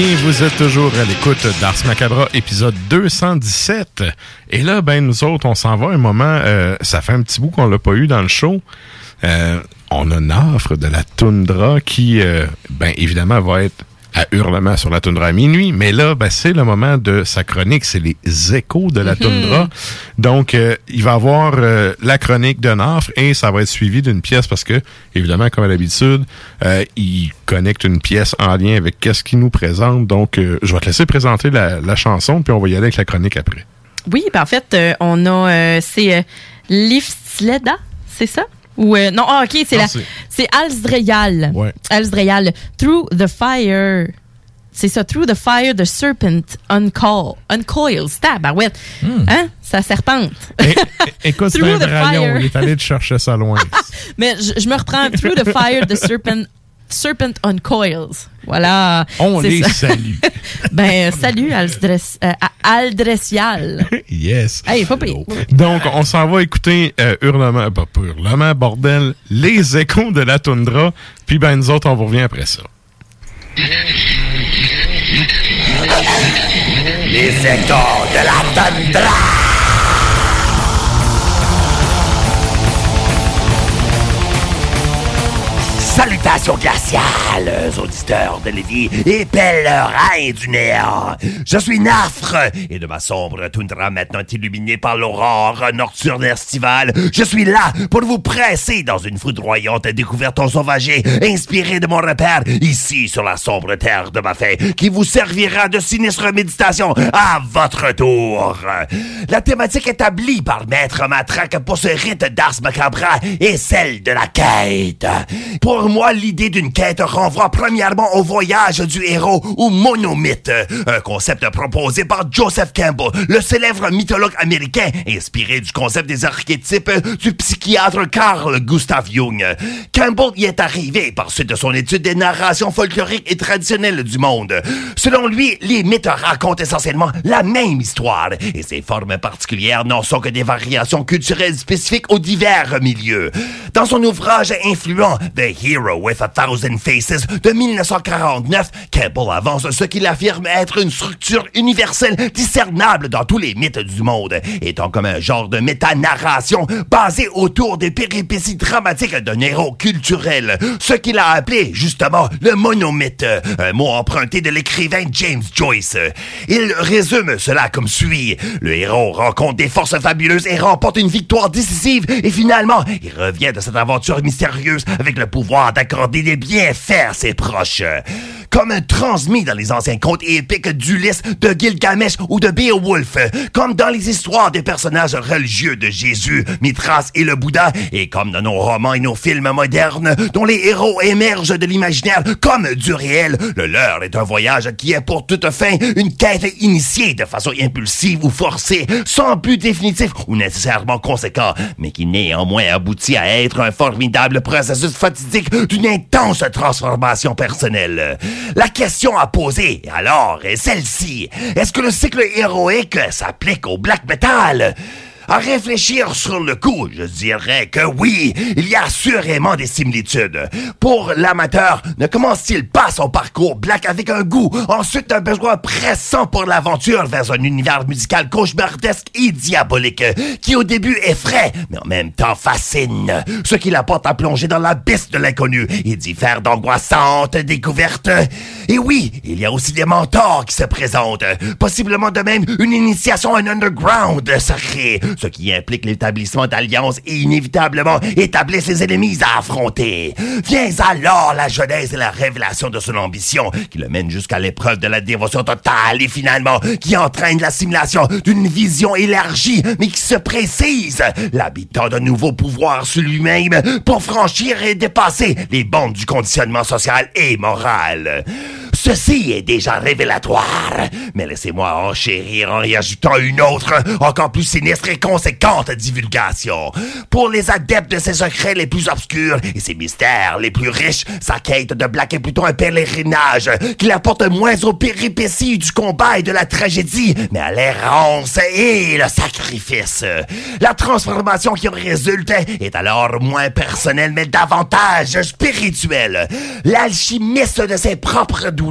Et vous êtes toujours à l'écoute d'Ars Macabra, épisode 217. Et là, ben, nous autres, on s'en va un moment, euh, ça fait un petit bout qu'on l'a pas eu dans le show. Euh, on a une offre de la toundra qui, euh, ben, évidemment, va être à hurlement sur la toundra à minuit. Mais là, ben, c'est le moment de sa chronique, c'est les échos de la
Mhm.
toundra. Donc, euh, il va avoir euh, la chronique d'un offre et ça va être suivi d'une pièce parce que, évidemment, comme à l'habitude, euh, il connecte une pièce en lien avec qu'est-ce qu'il nous présente. Donc, euh, je vais te laisser présenter la, la chanson, puis on va y aller avec la chronique après.
Oui, ben en fait, euh, on a. euh, c'est euh, Livsleda, c'est ça? Ou euh, non, ah, ok, c'est la.
c'est-
Alsdreyal.
Ouais.
Alsdreyal. Through the fire. C'est ça, Through the fire, the serpent uncoil, uncoils. Tabarouette. Hein? Sa serpente. *laughs*
Écoute, c'est un
fire.
il est allé te chercher ça loin. *laughs*
Mais je, je me reprends. Through the fire, the serpent, serpent uncoils. Voilà.
On les
ça.
salue. *laughs*
ben, salut, Aldres, euh, Aldrecial. *laughs*
yes.
Hey, pas pire.
Donc, on s'en va écouter euh, Hurlement, pas Hurlement, bordel, les échos de la toundra. Puis, ben, nous autres, on vous revient après ça.
Les échos de la tundra.
Salutations glaciales, auditeurs de Lévis et pèlerins du néant. Je suis Nafre, et de ma sombre toundra maintenant illuminée par l'aurore nocturne estivale, je suis là pour vous presser dans une foudroyante découverte ensauvagée, inspirée de mon repère, ici sur la sombre terre de ma fée, qui vous servira de sinistre méditation à votre tour. La thématique établie par Maître Matraque pour ce rite d'Ars Macabra est celle de la quête. Pour moi, l'idée d'une quête renvoie premièrement au voyage du héros ou monomythe, un concept proposé par Joseph Campbell, le célèbre mythologue américain inspiré du concept des archétypes du psychiatre Carl Gustav Jung. Campbell y est arrivé par suite de son étude des narrations folkloriques et traditionnelles du monde. Selon lui, les mythes racontent essentiellement la même histoire et ses formes particulières n'en sont que des variations culturelles spécifiques aux divers milieux. Dans son ouvrage influent The Hero with a Thousand Faces de 1949, Campbell avance ce qu'il affirme être une structure universelle discernable dans tous les mythes du monde, étant comme un genre de méta-narration basée autour des péripéties dramatiques d'un héros culturel, ce qu'il a appelé justement le monomythe, un mot emprunté de l'écrivain James Joyce. Il résume cela comme suit. Le héros rencontre des forces fabuleuses et remporte une victoire décisive et finalement, il revient de cette aventure mystérieuse avec le pouvoir d'accorder des bienfaits à ses proches. Comme transmis dans les anciens contes épiques d'Ulysse, de Gilgamesh ou de Beowulf, comme dans les histoires des personnages religieux de Jésus, Mithras et le Bouddha, et comme dans nos romans et nos films modernes, dont les héros émergent de l'imaginaire comme du réel, le leur est un voyage qui est pour toute fin une quête initiée de façon impulsive ou forcée, sans but définitif ou nécessairement conséquent, mais qui néanmoins aboutit à être un formidable processus fatidique d'une intense transformation personnelle. La question à poser, alors, est celle-ci. Est-ce que le cycle héroïque s'applique au black metal? À réfléchir sur le coup, je dirais que oui, il y a assurément des similitudes. Pour l'amateur, ne commence-t-il pas son parcours black avec un goût, ensuite un besoin pressant pour l'aventure vers un univers musical cauchemardesque et diabolique, qui au début est frais, mais en même temps fascine, ce qui l'apporte à plonger dans l'abysse de l'inconnu et d'y faire d'angoissantes découvertes. Et oui, il y a aussi des mentors qui se présentent, possiblement de même une initiation à un underground sacré, ce qui implique l'établissement d'alliances et inévitablement établir ses ennemis à affronter. Vient alors la jeunesse et la révélation de son ambition, qui le mène jusqu'à l'épreuve de la dévotion totale et finalement qui entraîne l'assimilation d'une vision élargie mais qui se précise, l'habitant d'un nouveau pouvoir sur lui-même pour franchir et dépasser les bandes du conditionnement social et moral. Ceci est déjà révélatoire, mais laissez-moi enchérir en y ajoutant une autre, encore plus sinistre et conséquente divulgation. Pour les adeptes de ses secrets les plus obscurs et ses mystères les plus riches, sa quête de Black est plutôt un pèlerinage qui apporte moins aux péripéties du combat et de la tragédie, mais à l'errance et le sacrifice. La transformation qui en résulte est alors moins personnelle, mais davantage spirituelle. L'alchimiste de ses propres douleurs,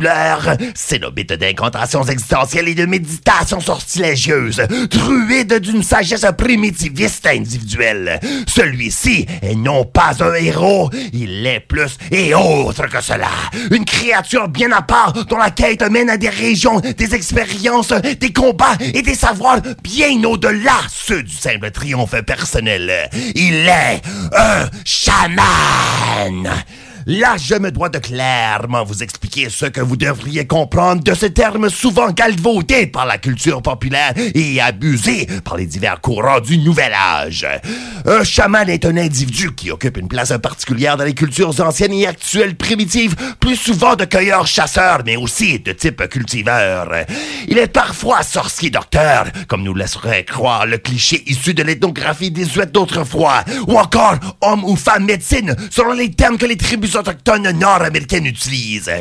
cénobite d'incantations existentielles et de méditations sortilégieuses, druide d'une sagesse primitiviste individuelle. Celui-ci est non pas un héros, il est plus et autre que cela. Une créature bien à part dont la quête mène à des régions, des expériences, des combats et des savoirs bien au-delà ceux du simple triomphe personnel. Il est un chaman. Là, je me dois de clairement vous expliquer ce que vous devriez comprendre de ce terme souvent galvaudé par la culture populaire et abusé par les divers courants du Nouvel Âge. Un chaman est un individu qui occupe une place particulière dans les cultures anciennes et actuelles primitives, plus souvent de cueilleurs-chasseurs, mais aussi de type cultiveur. Il est parfois sorcier-docteur, comme nous laisserait croire le cliché issu de l'ethnographie désuète d'autrefois, ou encore homme ou femme médecine, selon les termes que les tribus autochtones nord-américaines utilisent.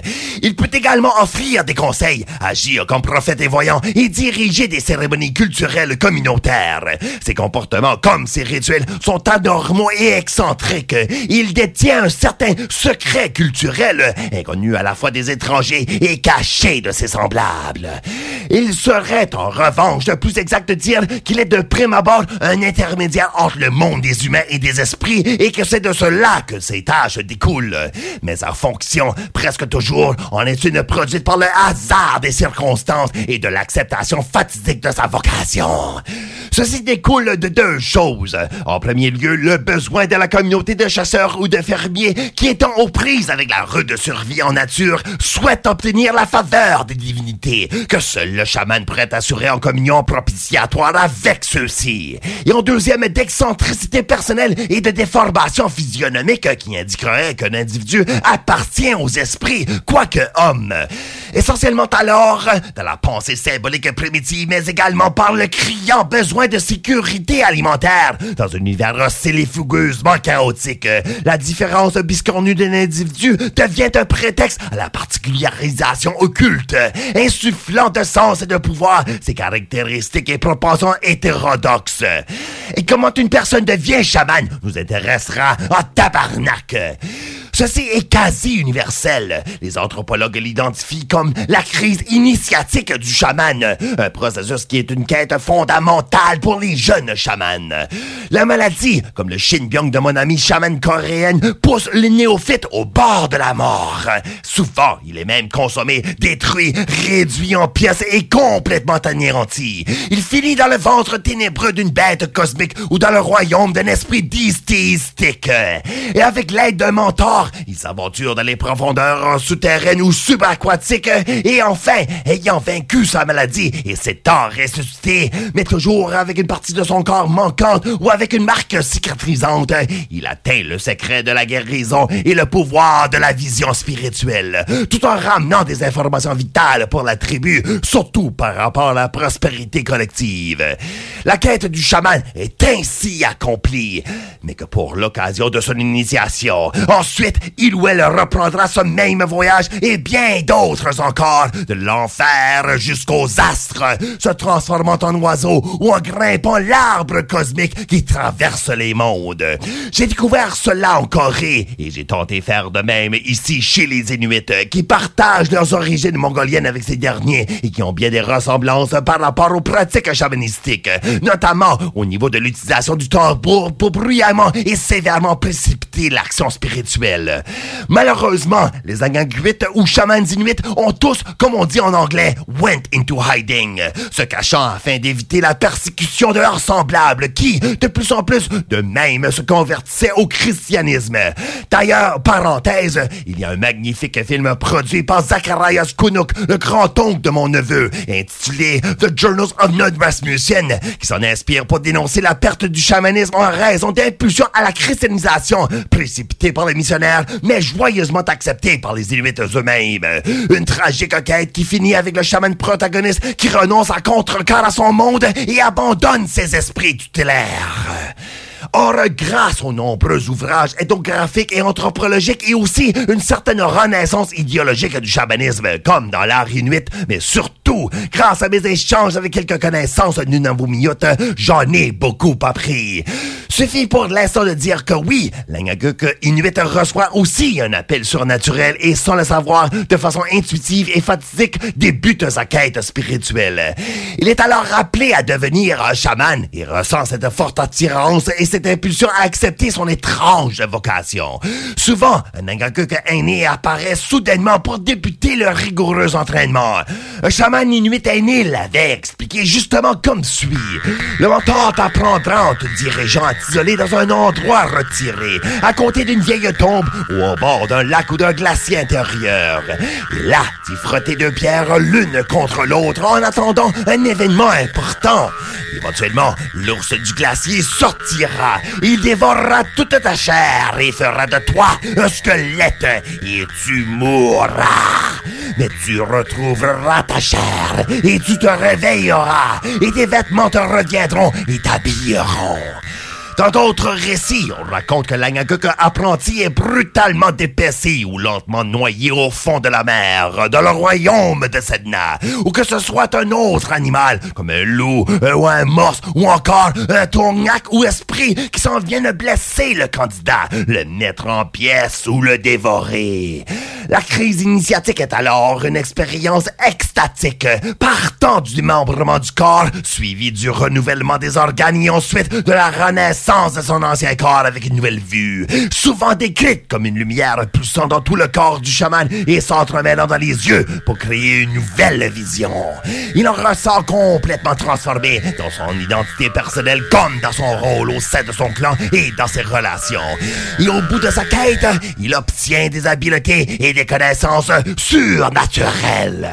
Il peut également offrir des conseils, agir comme prophète et voyant et diriger des cérémonies culturelles communautaires. Ses comportements comme ses rituels sont anormaux et excentriques. Il détient un certain secret culturel, inconnu à la fois des étrangers et caché de ses semblables. Il serait en revanche plus exact de dire qu'il est de prime abord un intermédiaire entre le monde des humains et des esprits et que c'est de cela que ses tâches découlent. Mais sa fonction, presque toujours, en est une produite par le hasard des circonstances et de l'acceptation fatidique de sa vocation. Ceci découle de deux choses. En premier lieu, le besoin de la communauté de chasseurs ou de fermiers qui, étant aux prises avec la rude survie en nature, souhaite obtenir la faveur des divinités que seul le chaman pourrait assurer en communion propitiatoire avec ceux-ci. Et en deuxième, d'excentricité personnelle et de déformation physionomique qui indiquerait qu'un appartient aux esprits, quoique homme. Essentiellement alors, dans la pensée symbolique primitive, mais également par le criant besoin de sécurité alimentaire, dans un univers hostile et fougueusement chaotique, la différence biscornue d'un individu devient un prétexte à la particularisation occulte, insufflant de sens et de pouvoir ses caractéristiques et propensions hétérodoxes. Et comment une personne devient chaman nous intéressera en tabarnak. Ceci est quasi universel. Les anthropologues l'identifient comme la crise initiatique du chaman, un processus qui est une quête fondamentale pour les jeunes chamans. La maladie, comme le Shinbyong de mon ami chaman coréenne, pousse les néophytes au bord de la mort. Souvent, il est même consommé, détruit, réduit en pièces et complètement anéanti. Il finit dans le ventre ténébreux d'une bête cosmique ou dans le royaume d'un esprit dysthéistique. Et avec l'aide d'un mentor, il s'aventure dans les profondeurs souterraines ou subaquatiques et enfin, ayant vaincu sa maladie et s'étant ressuscité, mais toujours avec une partie de son corps manquante ou avec une marque cicatrisante, il atteint le secret de la guérison et le pouvoir de la vision spirituelle, tout en ramenant des informations vitales pour la tribu, surtout par rapport à la prospérité collective. La quête du chaman est ainsi accomplie, mais que pour l'occasion de son initiation, ensuite il ou elle reprendra ce même voyage et bien d'autres encore, de l'enfer jusqu'aux astres, se transformant en oiseau ou en grimpant l'arbre cosmique qui traverse les mondes. J'ai découvert cela en Corée et j'ai tenté faire de même ici chez les Inuits qui partagent leurs origines mongoliennes avec ces derniers et qui ont bien des ressemblances par rapport aux pratiques chamanistiques, notamment au niveau de l'utilisation du tambour pour bruyamment et sévèrement précipiter l'action spirituelle. Malheureusement, les Anganguites ou chamans inuits ont tous, comme on dit en anglais, went into hiding, se cachant afin d'éviter la persécution de leurs semblables qui, de plus en plus, de même se convertissaient au christianisme. D'ailleurs, parenthèse, il y a un magnifique film produit par Zacharias Kunuk, le grand-oncle de mon neveu, intitulé The Journals of Nud Rasmussen, qui s'en inspire pour dénoncer la perte du chamanisme en raison d'impulsion à la christianisation précipitée par les missionnaires, mais joyeusement acceptée par les Inuits eux-mêmes. Une tragique quête qui finit avec le chaman protagoniste qui renonce à contre-cœur à son monde et abandonne ses esprits tutélaires. Or, grâce aux nombreux ouvrages ethnographiques et anthropologiques et aussi une certaine renaissance idéologique du chamanisme, comme dans l'art inuit, mais surtout, grâce à mes échanges avec quelques connaissances Nunavummiut, j'en ai beaucoup appris. Suffit pour l'instant de dire que oui, l'Angaguk Inuit reçoit aussi un appel surnaturel et sans le savoir, de façon intuitive et fatidique, débute sa quête spirituelle. Il est alors rappelé à devenir un chaman et ressent cette forte attirance et cette impulsion à accepter son étrange vocation. Souvent, un Angakuk aîné apparaît soudainement pour débuter le rigoureux entraînement. Un chaman inuit aîné l'avait expliqué justement comme suit. Le mentor t'apprendra en te dirigeant à t'isoler dans un endroit retiré, à côté d'une vieille tombe ou au bord d'un lac ou d'un glacier intérieur. Là, t'y frotter deux pierres l'une contre l'autre en attendant un événement important. Éventuellement, l'ours du glacier sortira. Il dévorera toute ta chair et fera de toi un squelette et tu mourras. Mais tu retrouveras ta chair et tu te réveilleras et tes vêtements te reviendront et t'habilleront. Dans d'autres récits, on raconte que l'Angakuk apprenti est brutalement dépecé ou lentement noyé au fond de la mer, dans le royaume de Sedna, ou que ce soit un autre animal, comme un loup, euh, ou un morse, ou encore un tournac ou esprit qui s'en viennent blesser le candidat, le mettre en pièces ou le dévorer. La crise initiatique est alors une expérience extatique, partant du démembrement du corps, suivi du renouvellement des organes et ensuite de la renaissance de son ancien corps avec une nouvelle vue, souvent décrite comme une lumière poussant dans tout le corps du chaman et s'entremêlant dans les yeux pour créer une nouvelle vision. Il en ressort complètement transformé dans son identité personnelle comme dans son rôle au sein de son clan et dans ses relations. Et au bout de sa quête, il obtient des habiletés et des connaissances surnaturelles.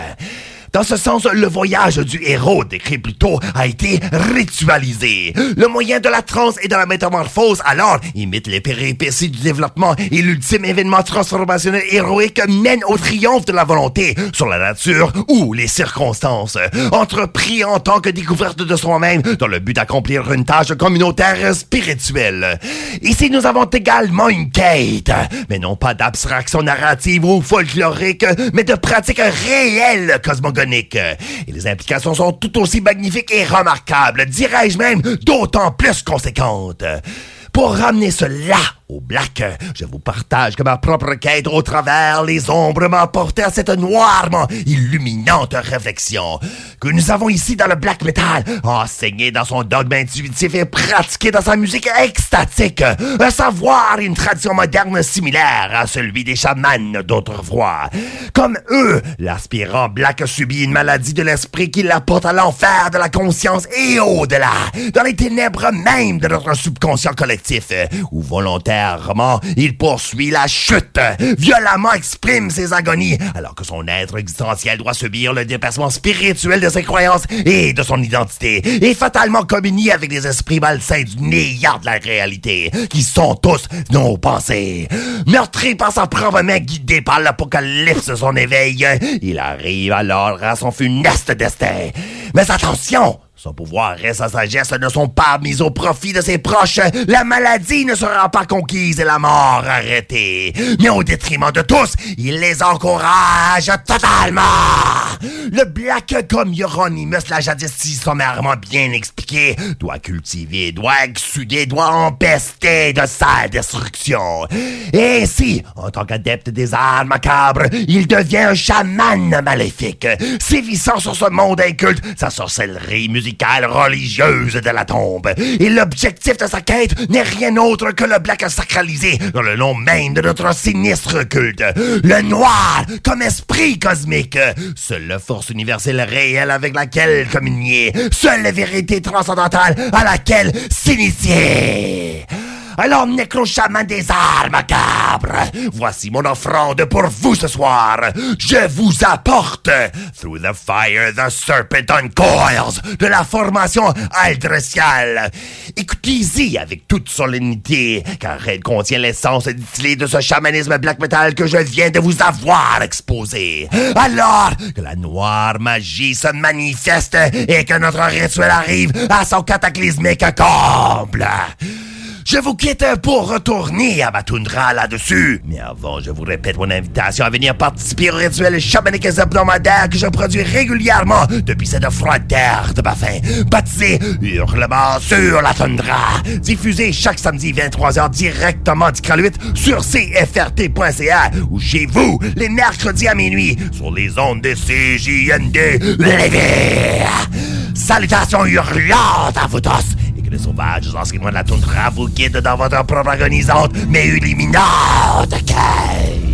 Dans ce sens, le voyage du héros décrit plus tôt a été ritualisé. Le moyen de la transe et de la métamorphose, alors, imite les péripéties du développement et l'ultime événement transformationnel héroïque mène au triomphe de la volonté sur la nature ou les circonstances. Entrepris en tant que découverte de soi-même dans le but d'accomplir une tâche communautaire spirituelle. Ici, nous avons également une quête, mais non pas d'abstraction narrative ou folklorique, mais de pratiques réelles Et les implications sont tout aussi magnifiques et remarquables, dirais-je même d'autant plus conséquentes. Pour ramener cela au black, je vous partage que ma propre quête au travers les ombres m'a porté à cette noirement illuminante réflexion que nous avons ici dans le black metal, enseigné dans son dogme intuitif et pratiqué dans sa musique extatique, un savoir une tradition moderne similaire à celui des chamans d'autrefois. Comme eux, l'aspirant black subit une maladie de l'esprit qui l'apporte à l'enfer de la conscience et au-delà, dans les ténèbres même de notre subconscient collectif, où il poursuit la chute, violemment exprime ses agonies, alors que son être existentiel doit subir le dépassement spirituel de ses croyances et de son identité, et fatalement communier avec les esprits malsains du néant de la réalité, qui sont tous nos pensées. Meurtri par sa propre main, guidé par l'apocalypse de son éveil, il arrive alors à son funeste destin. Mais attention! Son pouvoir et sa sagesse ne sont pas mis au profit de ses proches. La maladie ne sera pas conquise et la mort arrêtée. Mais au détriment de tous, il les encourage totalement. Le Black, comme Hieronymus l'a jadis si sommairement bien expliqué, doit cultiver, doit exsuder, doit empester de sa destruction. Et ainsi, en tant qu'adepte des arts macabres, il devient un chaman maléfique, sévissant sur ce monde inculte, sa sorcellerie musicale religieuse de la tombe. Et l'objectif de sa quête n'est rien autre que le black sacralisé dans le nom même de notre sinistre culte. Le noir comme esprit cosmique. Seule force universelle réelle avec laquelle communier. Seule vérité transcendantale à laquelle s'initier. Alors, nécro-chaman des arts macabres, voici mon offrande pour vous ce soir. Je vous apporte Through the Fire the Serpent Uncoils de la formation aldreciale. Écoutez-y avec toute solennité, car elle contient l'essence distillée de ce chamanisme black metal que je viens de vous avoir exposé. Alors que la noire magie se manifeste et que notre rituel arrive à son cataclysmique comble. Je vous quitte pour retourner à ma toundra là-dessus. Mais avant, je vous répète mon invitation à venir participer au rituel chamanique hebdomadaire que je produis régulièrement depuis cette froide terre de ma fin, baptisé Hurlement sur la toundra, diffusé chaque samedi 23h directement du Caluit sur cfrt.ca ou chez vous les mercredis à minuit sur les ondes de CJND Lévis. Salutations hurlantes à vous tous les sauvages anciennement de la toundra vous guident dans votre propre agonisante mais illuminante quête.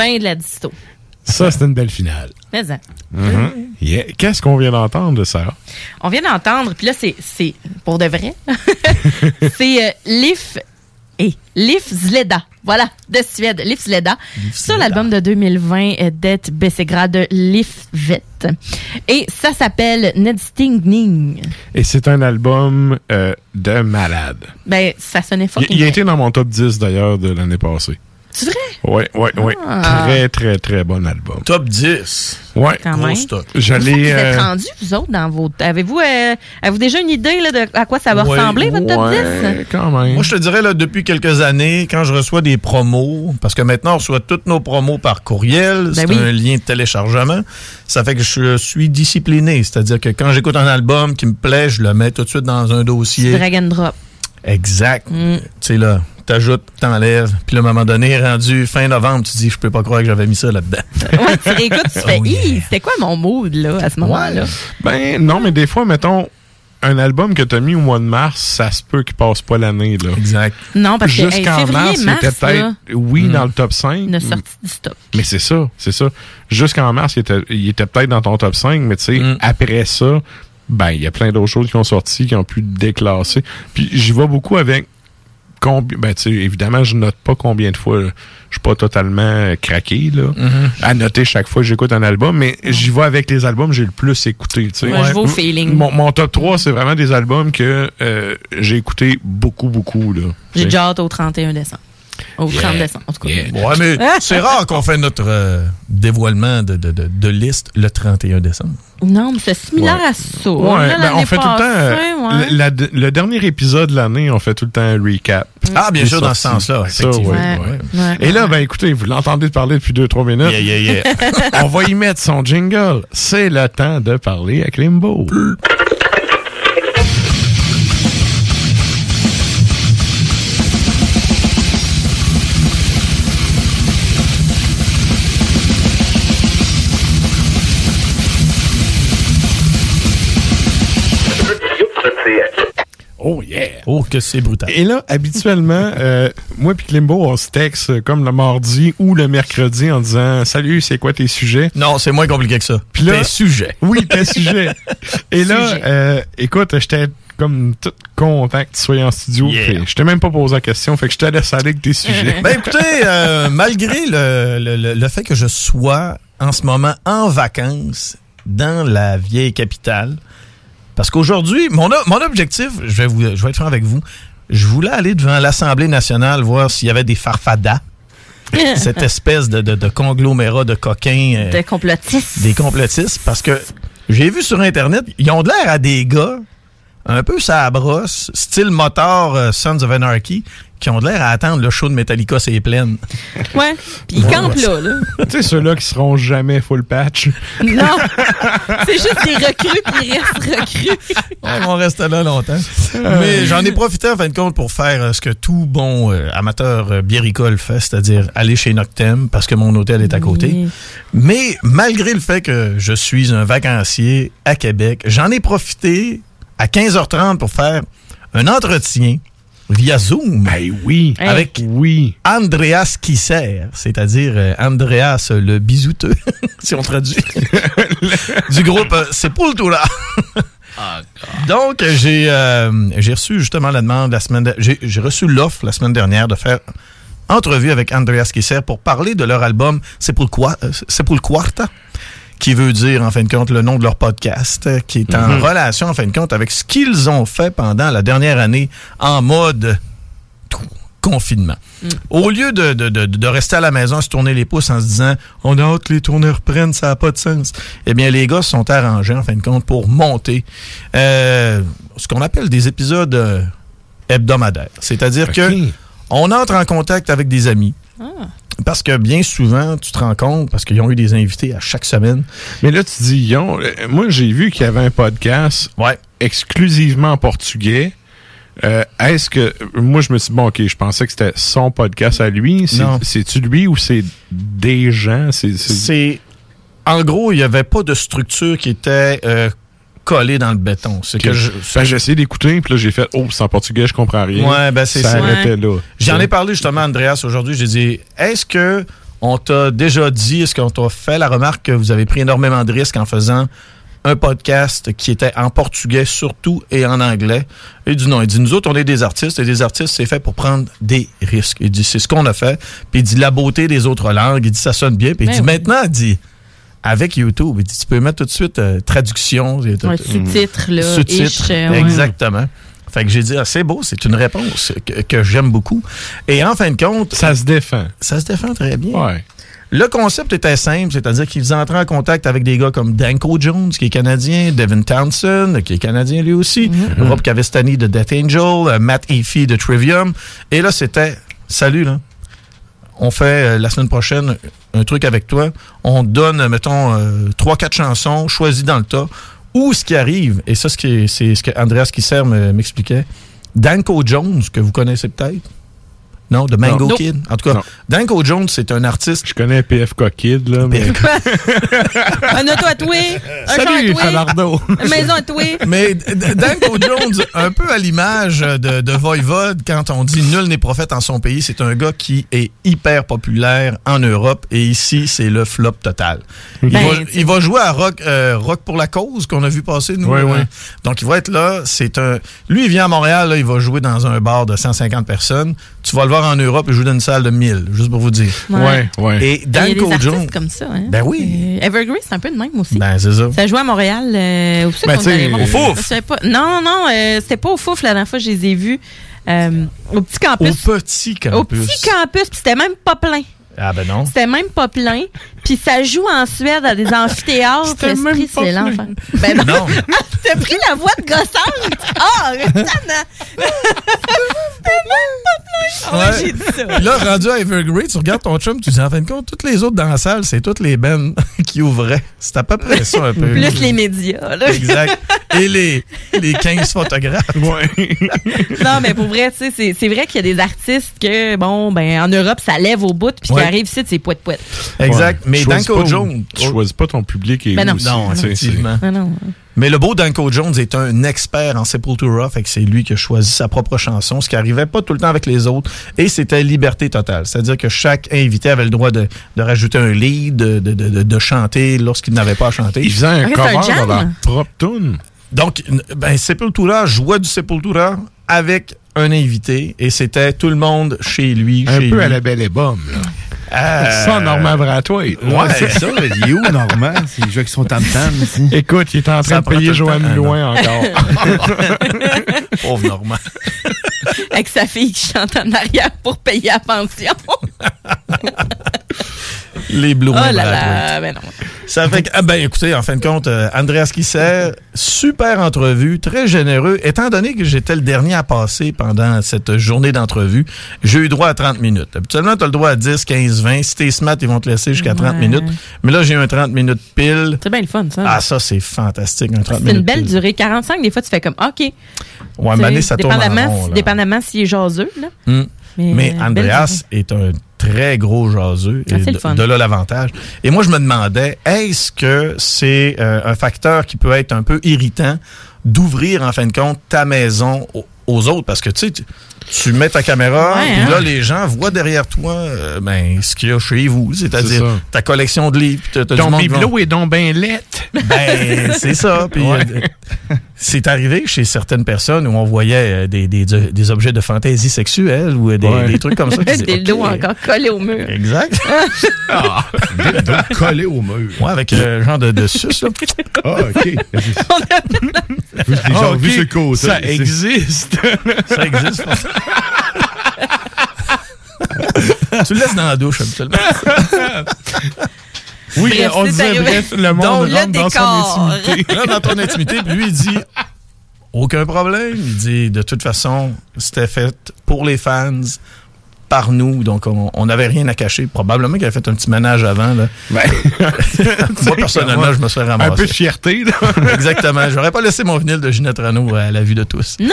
Ben de la disto.
Ça, c'est une belle finale.
Mais ça.
Mhm. Yeah. Qu'est-ce qu'on vient d'entendre de ça?
On vient d'entendre, puis là, c'est, pour de vrai. *laughs* *laughs* c'est euh, Liv et Zleda. Voilà, de Suède. Liv Zleda. Sur l'album de 2020, euh, Det Bessegrad de Livvet. Et ça s'appelle Nedstingning.
Et c'est un album euh, de malade.
Ben, ça sonnait
Il,
fucking
il a été dans mon top 10 d'ailleurs de l'année passée.
C'est vrai?
Oui, oui, oui.
Ah.
Très, très, très bon album.
Top 10.
Ouais.
Quand même.
Je
Vous êtes
euh,
rendus, vous autres, dans vos. Avez-vous, euh, avez-vous déjà une idée là, de à quoi ça va
Ouais.
ressembler, votre top 10?
quand même.
Moi, je te dirais, là, depuis quelques années, quand je reçois des promos, parce que maintenant, on reçoit toutes nos promos par courriel, c'est
Ben oui.
un lien de téléchargement, ça fait que je suis discipliné. C'est-à-dire que quand j'écoute un album qui me plaît, je le mets tout de suite dans un dossier.
Drag and drop.
Exact.
Mm.
Tu sais, là, t'ajoutes, t'enlèves, puis là, à un moment donné, rendu fin novembre, tu te dis, je peux pas croire que j'avais mis ça là-dedans. *laughs*
Ouais, tu réécoutes, tu fais,
Oh, yeah.
C'était quoi mon mood, là, à ce moment-là?
Ben non, mais des fois, mettons, un album que tu as mis au mois de mars, ça se peut qu'il passe pas l'année. là.
Exact.
Non, parce que, hey,
Jusqu'en
février,
mars, il
mars,
était peut-être, oui,
Mm.
dans le top 5.
une sortie du stock.
Mais c'est ça, c'est ça. Jusqu'en mars, il était, il était peut-être dans ton top 5, mais tu sais,
Mm.
après ça, ben, il y a plein d'autres choses qui ont sorti, qui ont pu déclasser. Puis j'y vais beaucoup avec combien, ben, tu sais, évidemment, je note pas combien de fois, je suis pas totalement craqué, là,
Mhm.
à noter chaque fois que j'écoute un album, mais j'y vais avec les albums que j'ai le plus écouté, tu sais.
Ouais, je vais au feeling.
Mon, mon top 3, c'est vraiment des albums que euh, j'ai écouté beaucoup, beaucoup, là.
J'ai déjà hâte au 31 décembre. Au 30
Yeah.
décembre, en tout cas.
Ouais, mais c'est rare qu'on fait notre euh, dévoilement de, de, de, de liste le 31 décembre.
Non, mais c'est similaire à ça.
Ouais,
Là,
ben, on fait tout le temps. euh, le, la- le dernier épisode de l'année, on fait tout le temps un recap.
Ah, bien sûr, dans ce sens-là,
Ça,
effectivement.
ouais,
Ouais,
ouais.
ouais.
Et là, ben écoutez, vous l'entendez parler depuis 2-3 minutes.
Yeah, yeah, yeah. *laughs*
on va y mettre son jingle. C'est le temps de parler à Klimbo. Oh yeah!
Oh, que c'est brutal.
Et là, habituellement, *laughs* euh, moi puis Klimbo, on se texte comme le mardi ou le mercredi en disant « Salut, c'est quoi tes sujets? »
Non, c'est moins compliqué que ça.
Puis là-
Tes sujets. *laughs*
Oui, tes sujets. *laughs* Et là,
Sujet.
euh, écoute, j'étais comme tout content que tu sois en studio.
Yeah.
Je t'ai même pas posé la question, fait que je te laisse aller avec tes sujets.
Ben écoutez, euh, malgré le, le- le- le fait que je sois en ce moment en vacances dans la vieille capitale, parce qu'aujourd'hui, mon, objectif, je vais, vous, je vais être franc avec vous, je voulais aller devant l'Assemblée nationale voir s'il y avait des farfadas. *laughs* cette espèce de, de- de conglomérat de coquins. euh,
De complotistes.
des complotistes parce que j'ai vu sur internet, ils ont de l'air à des gars un peu ça brosse, style moteur euh, Sons of Anarchy, qui ont de l'air à attendre le show de Metallica c'est pleine. *laughs*
Ouais. Puis ils
Ouais.
campent là, là.
tu sais, ceux-là qui seront jamais full patch.
Non. *laughs* c'est juste des recrues, ils restent recrues.
Ils vont rester là longtemps. Mais j'en ai profité en fin de compte pour faire euh, ce que tout bon euh, amateur euh, biéricole fait, c'est-à-dire aller chez Noctem parce que mon hôtel est à côté.
Oui.
Mais malgré le fait que je suis un vacancier à Québec, j'en ai profité à 15h30 pour faire un entretien via Zoom.
Ben oui.
Avec
oui.
Andreas Kisser, c'est-à-dire euh, Andreas le bisouteux, *laughs* si on traduit, *laughs* du groupe euh, Sepultura. Donc, j'ai euh, j'ai reçu justement la demande la semaine... de- J'ai reçu l'offre la semaine dernière de faire entrevue avec Andreas Kisser pour parler de leur album Sepulqua- euh, Sepulquarta, qui veut dire, en fin de compte, le nom de leur podcast, euh, qui est en
Mhm.
relation, en fin de compte, avec ce qu'ils ont fait pendant la dernière année en mode confinement. Au lieu de, de- de- de rester à la maison, se tourner les pouces en se disant on a hâte que les tournées reprennent, ça n'a pas de sens. Eh bien, les gars se sont arrangés, en fin de compte, pour monter euh, ce qu'on appelle des épisodes euh, hebdomadaires. C'est-à-dire que on entre en contact avec des amis. Parce que bien souvent, tu te rends compte, parce qu'ils ont eu des invités à chaque semaine.
Mais là, tu dis, ils ont- euh, moi, j'ai vu qu'il y avait un podcast exclusivement en portugais. Euh, Est-ce que. Moi, je me suis dit, bon, OK, je pensais que c'était son podcast à lui. C'est-tu lui ou c'est des gens? C'est.
C'est. En gros, il n'y avait pas de structure qui était euh, collée dans le béton. C'est que je.
Ben, j'ai essayé d'écouter, puis là, j'ai fait, oh, c'est en portugais, je comprends rien.
Ouais, ben c'est
ça. là.
J'en ai parlé justement à Andreas aujourd'hui. J'ai dit, est-ce que On t'a déjà dit, est-ce qu'on t'a fait la remarque que vous avez pris énormément de risques en faisant un podcast qui était en portugais surtout et en anglais? Il dit non, il dit nous autres on est des artistes et des artistes c'est fait pour prendre des risques. Il dit c'est ce qu'on a fait. Puis il dit la beauté des autres langues, il dit ça sonne bien. Puis il
Ben
dit
oui.
maintenant il dit avec YouTube, il dit tu peux mettre tout de suite euh, traduction,
Ouais, sous-titres, là,
Sous-titres,
ish, euh, ouais.
exactement. Fait que j'ai dit, ah, c'est beau, c'est une réponse que, que j'aime beaucoup. Et en fin de compte.
Ça se défend.
Ça se défend très bien.
Ouais.
Le concept était simple, c'est-à-dire qu'ils entraient en contact avec des gars comme Danko Jones, qui est canadien, Devin Townsend, qui est canadien lui aussi, Rob Cavestani de Death Angel, euh, Matt Effie de Trivium. Et là, c'était, salut, là. On fait euh, la semaine prochaine un truc avec toi. On donne, euh, mettons, euh, trois, quatre chansons choisies dans le tas. Ou ce qui arrive, et ça, c'est ce que Andreas Kisser me- m'expliquait, Danko Jones, que vous connaissez peut-être. Non, de Mango
Non.
Kid. En tout cas, Danko Jones, c'est un artiste.
Je connais PFK Kid, là, mais. *laughs*
Un auto à touer, un
Salut,
à une maison à touer.
Mais Danko Jones, un peu à l'image de, de Voivode, quand on dit nul n'est prophète en son pays, c'est un gars qui est hyper populaire en Europe et ici, c'est le flop total. Il,
Ben,
va, il va jouer à Rock, euh, Rock pour la cause qu'on a vu passer, nous.
Ouais,
euh,
ouais.
Donc, il va être là. C'est un. Lui, il vient à Montréal, là, il va jouer dans un bar de 150 personnes. Tu vas le voir en Europe, il joue dans une salle de 1000, juste pour vous dire.
Ouais.
Ouais, ouais.
Et
Il y a des
Danko
artistes
Jones.
comme ça. Hein?
Ben oui.
Euh, Evergreen, c'est un peu de même aussi.
Ben, c'est ça.
Ça joue à Montréal. euh, c'est
Ben, au Fouf.
Non, non, euh, c'était pas au Fouf la dernière fois que je les ai vus. Euh, au petit campus.
Au petit campus.
Au petit campus, puis c'était même pas plein.
Ah, ben non.
C'était même pas plein. Puis ça joue en Suède à des amphithéâtres.
C'était
L'esprit,
même pas
c'est
plein.
l'enfer. Ben non.
Non. *laughs*
T'as pris la voix de gossante. Ah, Roxane. C'était même pas plein. Ouais, j'ai dit ça.
Là, rendu à Evergreen, tu regardes ton chum, tu dis en fin de compte, toutes les autres dans la salle, c'est toutes les bennes *laughs* qui ouvraient. C'est à peu près ça un peu.
Plus les médias. Là.
Exact. Et les, les 15 photographes.
Non, mais pour vrai, tu sais, c'est- c'est vrai qu'il y a des artistes que, bon, ben, en Europe, ça lève au bout, puis
Ouais.
Ici, c'est poète poète.
Exact. Mais Danko Jones.
Tu choisis pas ton public et
Ben non.
aussi,
Non, effectivement. Mais le beau Danko Jones est un expert en Sepultura, fait que c'est lui qui a choisi sa propre chanson, ce qui arrivait pas tout le temps avec les autres, et c'était liberté totale. C'est-à-dire que chaque invité avait le droit de, de rajouter un lead, de, de, de- de chanter lorsqu'il n'avait pas à chanter.
Ils faisaient un cover de leur propre tune.
Donc, ben, Sepultura jouait du Sepultura avec un invité, et c'était tout le monde chez lui.
Un
chez
peu
lui.
à la belle et bombe, là.
Euh,
Sans Normand Bratois.
Ouais, c'est ça. Il est où, Normand? Il joue avec son tam-tam ici.
Écoute, il est en train
Ça
de payer Joanne. Loin encore. *laughs* *laughs*
Pauvre Normand.
Avec sa fille qui chante en arrière pour payer la pension. *laughs*
Les Blue
oh là là, ben non.
Ça fait que, ah ben écoutez, en fin de compte, euh, Andreas Kisser, super entrevue, très généreux. Étant donné que j'étais le dernier à passer pendant cette journée d'entrevue, j'ai eu droit à 30 minutes. Habituellement, tu as le droit à 10, 15, 20. Si t'es smart, ils vont te laisser jusqu'à 30
Ouais.
minutes. Mais là, j'ai un 30 minutes pile.
C'est bien le fun, ça.
Ah, ça, c'est fantastique, un 30
c'est
minutes
une belle
pile.
durée. 45, des fois, tu fais comme, OK.
Ouais,
sais,
ça tourne en
dépendamment,
rond, là.
dépendamment s'il est jaseux, là.
Hum.
Mais,
Mais,
euh,
Andreas est un très gros jaseux.
Ah,
et
c'est le
de,
fun.
de là l'avantage. Et moi, je me demandais, est-ce que c'est euh, un facteur qui peut être un peu irritant d'ouvrir, en fin de compte, ta maison aux, aux autres? Parce que, tu sais, tu, mets ta caméra,
Ouais,
puis
hein?
là, les gens voient derrière toi euh, ben, ce qu'il y a chez vous.
C'est
C'est-à-dire ta collection de livres.
Ton bibelot est donc ben lettre.
ben, c'est ça. *laughs*
Ouais.
euh, c'est arrivé chez certaines personnes où on voyait euh, des, des, des objets de fantaisie sexuelle ou euh, des,
Ouais.
des trucs comme ça. *laughs*
Des dos encore collés au mur.
Exact. *laughs*
Ah, donc collé au mur.
Ouais, avec un genre de, de suce, là. *laughs*
Ah, OK. J'ai déjà
Ah,
vu
ok.
ce côté.
Ça existe.
Ça existe. tu le laisses dans la douche, habituellement.
Oui,
Bref,
on disait,
arrivé.
bref, le monde
Donc, le
rentre dans son intimité.
Là, dans ton intimité, puis lui, il dit aucun problème. Il dit de toute façon, c'était fait pour les fans, par nous. Donc, on n'avait rien à cacher. Probablement qu'il avait fait un petit ménage avant. Là. *laughs* Moi, personnellement, je me serais ramassé.
Un peu de fierté, là. *laughs*
Exactement. J'aurais pas laissé mon vinyle de Ginette Renault à la vue de tous.
Non!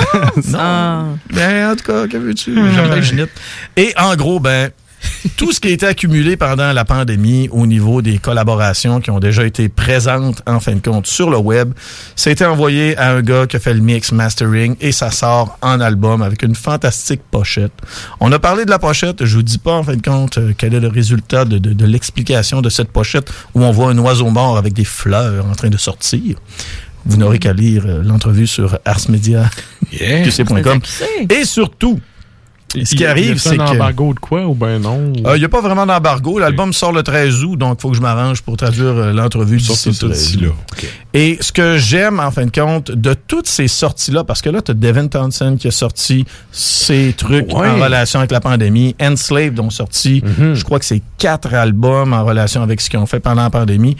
non.
Ah.
Ben, en tout cas, que veux-tu? J'aime bien Ginette. Et en gros, ben, tout ce qui a été accumulé pendant la pandémie au niveau des collaborations qui ont déjà été présentes en fin de compte sur le web, ça a été envoyé à un gars qui a fait le mix mastering et ça sort en album avec une fantastique pochette. On a parlé de la pochette, je vous dis pas en fin de compte euh, quel est le résultat de, de- de l'explication de cette pochette où on voit un oiseau mort avec des fleurs en train de sortir. Vous n'aurez qu'à lire euh, l'entrevue sur arsmedia qc.com. Et surtout, ce qui arrive, c'est
un
que...
embargo de quoi ou ben non?
Il n'y a pas vraiment d'embargo. L'album sort le 13 août, donc il faut que je m'arrange pour traduire euh, l'entrevue d'ici le
ça
13
d'ici là.
août. Et ce que j'aime, en fin de compte, de toutes ces sorties-là, parce que là, tu as Devin Townsend qui a sorti ses trucs
Ouais.
en relation avec la pandémie. Enslaved ont sorti, je crois que c'est quatre albums en relation avec ce qu'ils ont fait pendant la pandémie.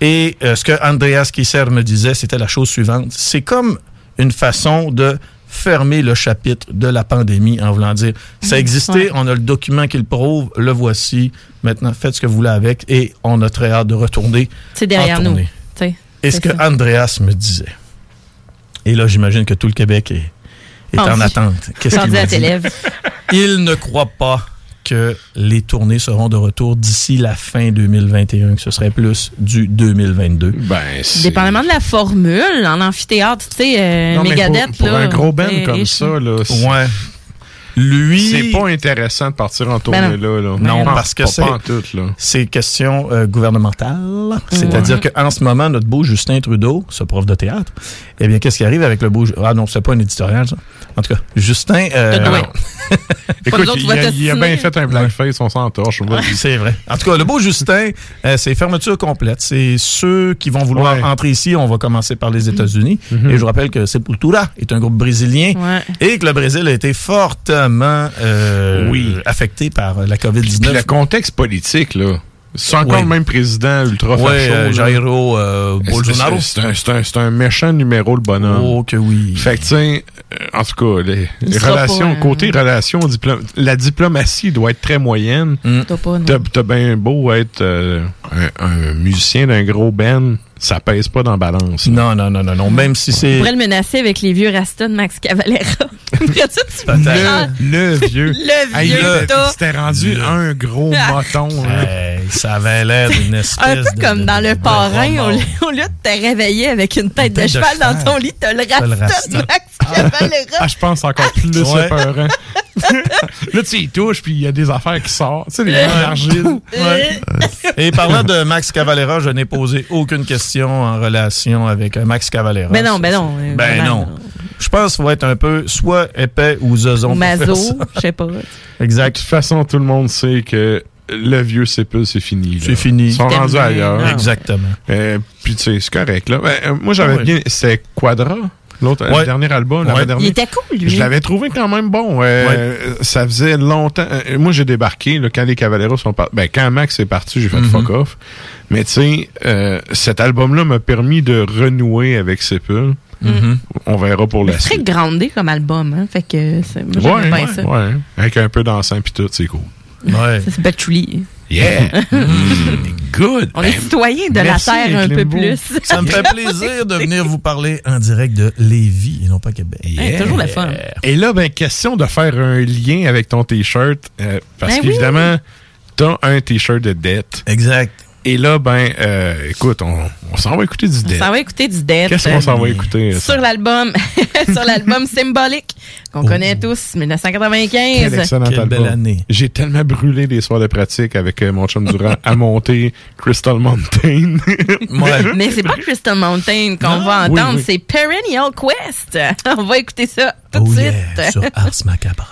Et euh, ce que Andreas Kisser me disait, c'était la chose suivante. C'est comme une façon de fermer le chapitre de la pandémie en voulant dire ça existait,
Ouais.
on a le document qui le prouve, le voici, maintenant faites ce que vous voulez avec et on a très hâte de retourner.
C'est derrière nous.
Et ce que
ça.
Andreas me disait. Et là, j'imagine que tout le Québec est, est en attente. Qu'est-ce qu'il dit? Il ne croit pas que les tournées seront de retour d'ici la fin 2021, que ce serait plus du 2022.
Ben,
Dépendamment de la formule, en amphithéâtre, tu sais, euh,
Non, mais
Megadeth,
pour, pour
là,
un gros band comme ça, là,
Ouais. Lui.
c'est pas intéressant de partir en tournée
Ben
là, là.
Non,
Pas-
parce que c'est
pas en tout, là.
c'est question euh, gouvernementale. C'est-à-dire qu'en ce moment, notre beau Justin Trudeau, ce prof de théâtre, eh bien, qu'est-ce qui arrive avec le beau... Ah non, c'est pas un éditorial, ça. En tout cas, Justin... euh,
Écoute, il, a, il a bien fait un blackface, on s'en torche. on va dire.
C'est vrai. En tout cas, le beau Justin, euh, c'est fermeture complète. C'est ceux qui vont vouloir
Ouais.
entrer ici. On va commencer par les États-Unis.
Mhm.
Et je vous rappelle que Sepultura est un groupe brésilien
Ouais.
et que le Brésil a été euh,
Oui.
affecté par la
Puis
COVID-19.
le contexte politique, là. C'est encore le même président ultra facho.
euh. Jairo euh,
C'est-
Bolsonaro.
C'est un, c'est un- c'est un méchant numéro, le bonhomme?
Oh que oui.
Fait que, en tout cas, les, relations,
pas,
côté relations, diplom- la diplomatie doit être très moyenne.
T'as pas, non.
T'as t'as bien beau être euh, un, un musicien d'un gros band, ça pèse pas dans la balance.
Non, non, non, non, non. Même si
On
c'est...
pourrait le menacer avec les vieux Rasta de Max Cavalera. Après ça, tu
Peut-être.
Le, le vieux.
Le vieux.
C'était rendu
Le-
un gros moton. hein.
Hey, ça avait l'air d'une espèce
Un peu
de-
comme
de-
dans
de-
le parrain, au lieu, de te réveiller avec une tête, de,
tête de
cheval dans ton lit, t'as le
le
Rasta de Max.
Ah, je pense encore plus
Ouais.
épeurant. *laughs* là, tu y touches, puis il y a des affaires qui sortent. Tu sais, des argiles.
Ouais. Et parlant de Max Cavalera, je n'ai posé aucune question en relation avec euh, Max Cavalera.
Ben non, ben non. euh,
Ben
vraiment,
non. Je pense qu'il faut être un peu soit épais ou zozon.
Ou Mazo, je sais pas.
De
Exact.
toute façon, tout le monde sait que le vieux sépul, c'est fini.
C'est fini.
Ils sont rendus ailleurs.
Ah.
Exactement.
Euh, puis, tu sais, c'est correct. Là. Ben, euh, moi, j'avais
Ouais.
bien. C'était Quadra, l'autre,
Ouais.
le dernier album.
Ouais.
Il était cool, lui.
Je l'avais trouvé quand même bon. Euh, Ça faisait longtemps. euh, moi, j'ai débarqué là, quand les Cavaleros sont partis. Ben, quand Max est parti, j'ai fait
Mhm.
fuck off. Mais tu sais, euh, cet album-là m'a permis de renouer avec Sepul.
Mhm.
On verra pour la
Très
suite.
grandé comme album, hein. Fait que c'est-
Ouais,
bien
ouais,
ça.
ouais. Avec un peu d'encens pis tout, c'est cool.
Ouais.
Ça, c'est Patchouli.
Yeah! *laughs* Good!
On est citoyens de
merci,
la Terre un peu plus.
Ça me fait *laughs* plaisir de venir vous parler en direct de Lévis et non pas Québec.
Hey, toujours le fun.
Et là, ben, question de faire un lien avec ton T-shirt. euh, parce
Ben
qu'évidemment, t'as un T-shirt de dette.
Exact.
Et là, ben, euh, écoute, on, on s'en va écouter du
On
dette.
s'en va écouter du Dead.
Qu'est-ce qu'on s'en va écouter? euh,
Sur l'album, *laughs* sur l'album *laughs* Symbolique, qu'on connaît tous,
Quel
1995.
excellent
Quelle
album.
belle année.
J'ai tellement brûlé des soirs de pratique avec euh, mon chum Durand à monter *laughs* Crystal Mountain.
Ouais.
Mais c'est pas Crystal Mountain qu'on va entendre,
oui.
c'est Perennial Quest. On va écouter ça tout de
Oh
suite.
yeah, sur Ars Macabra.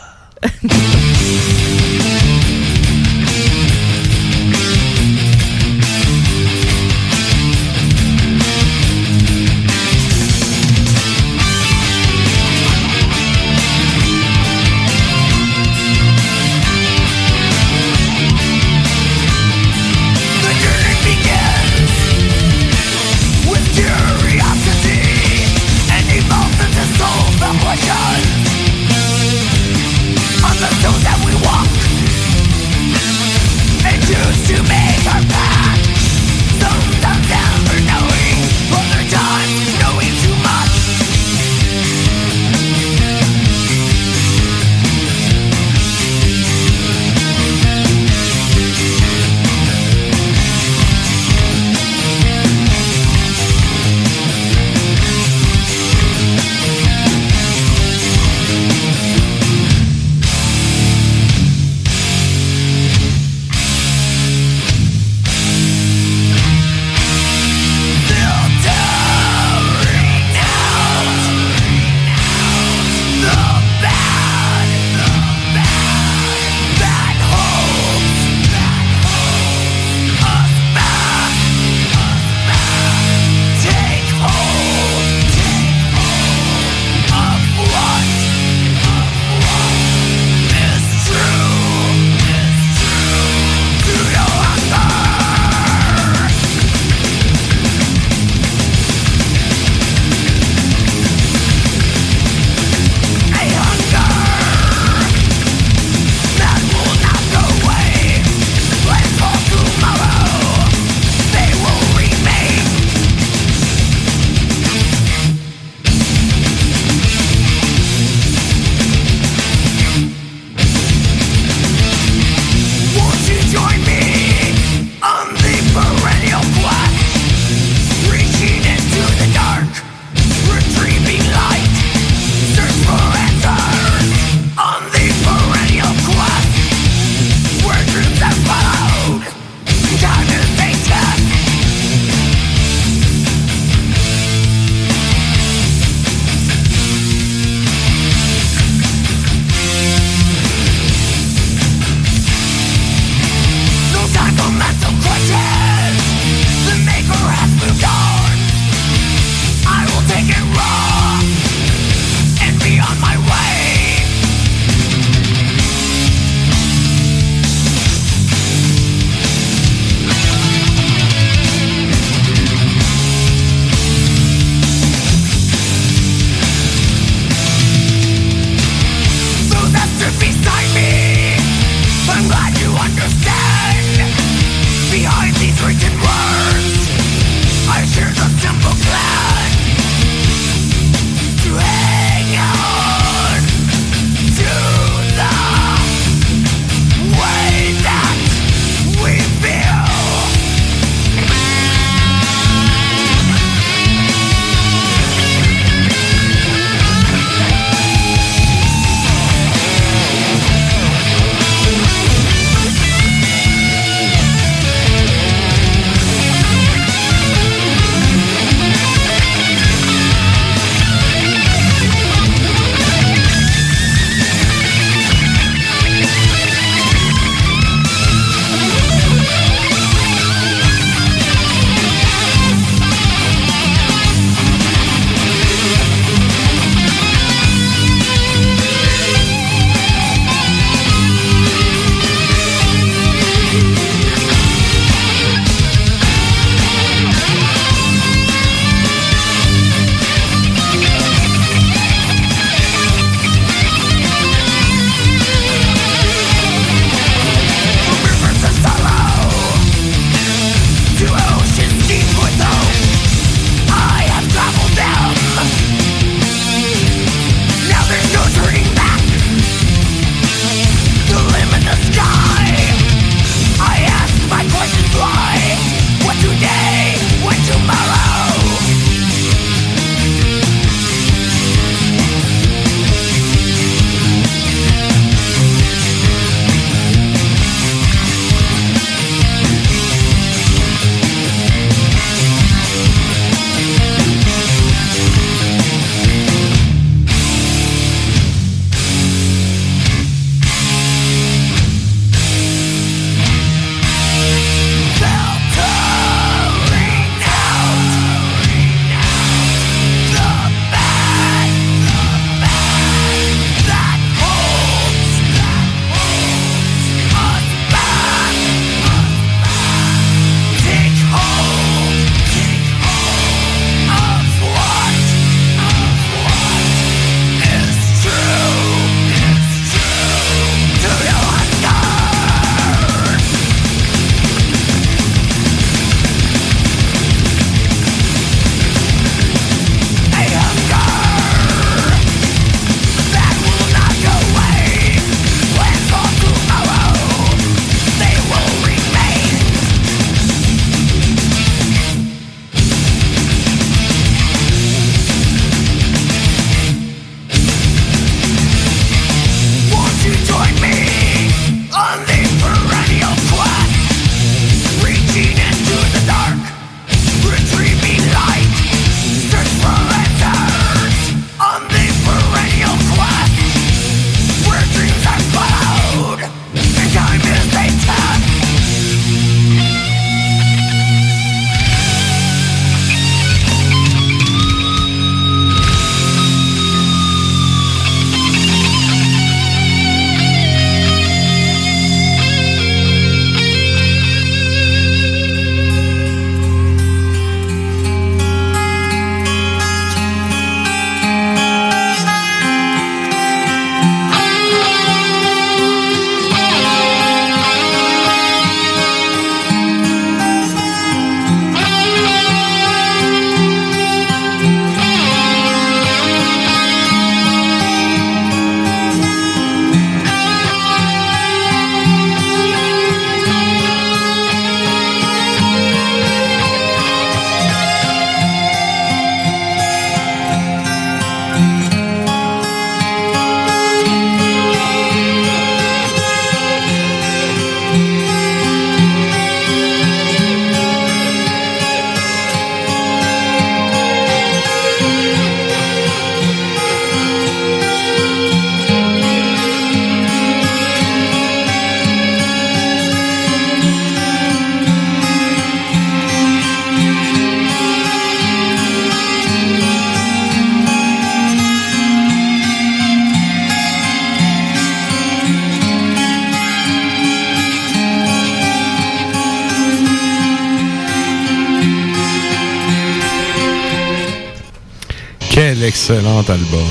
Excellent album.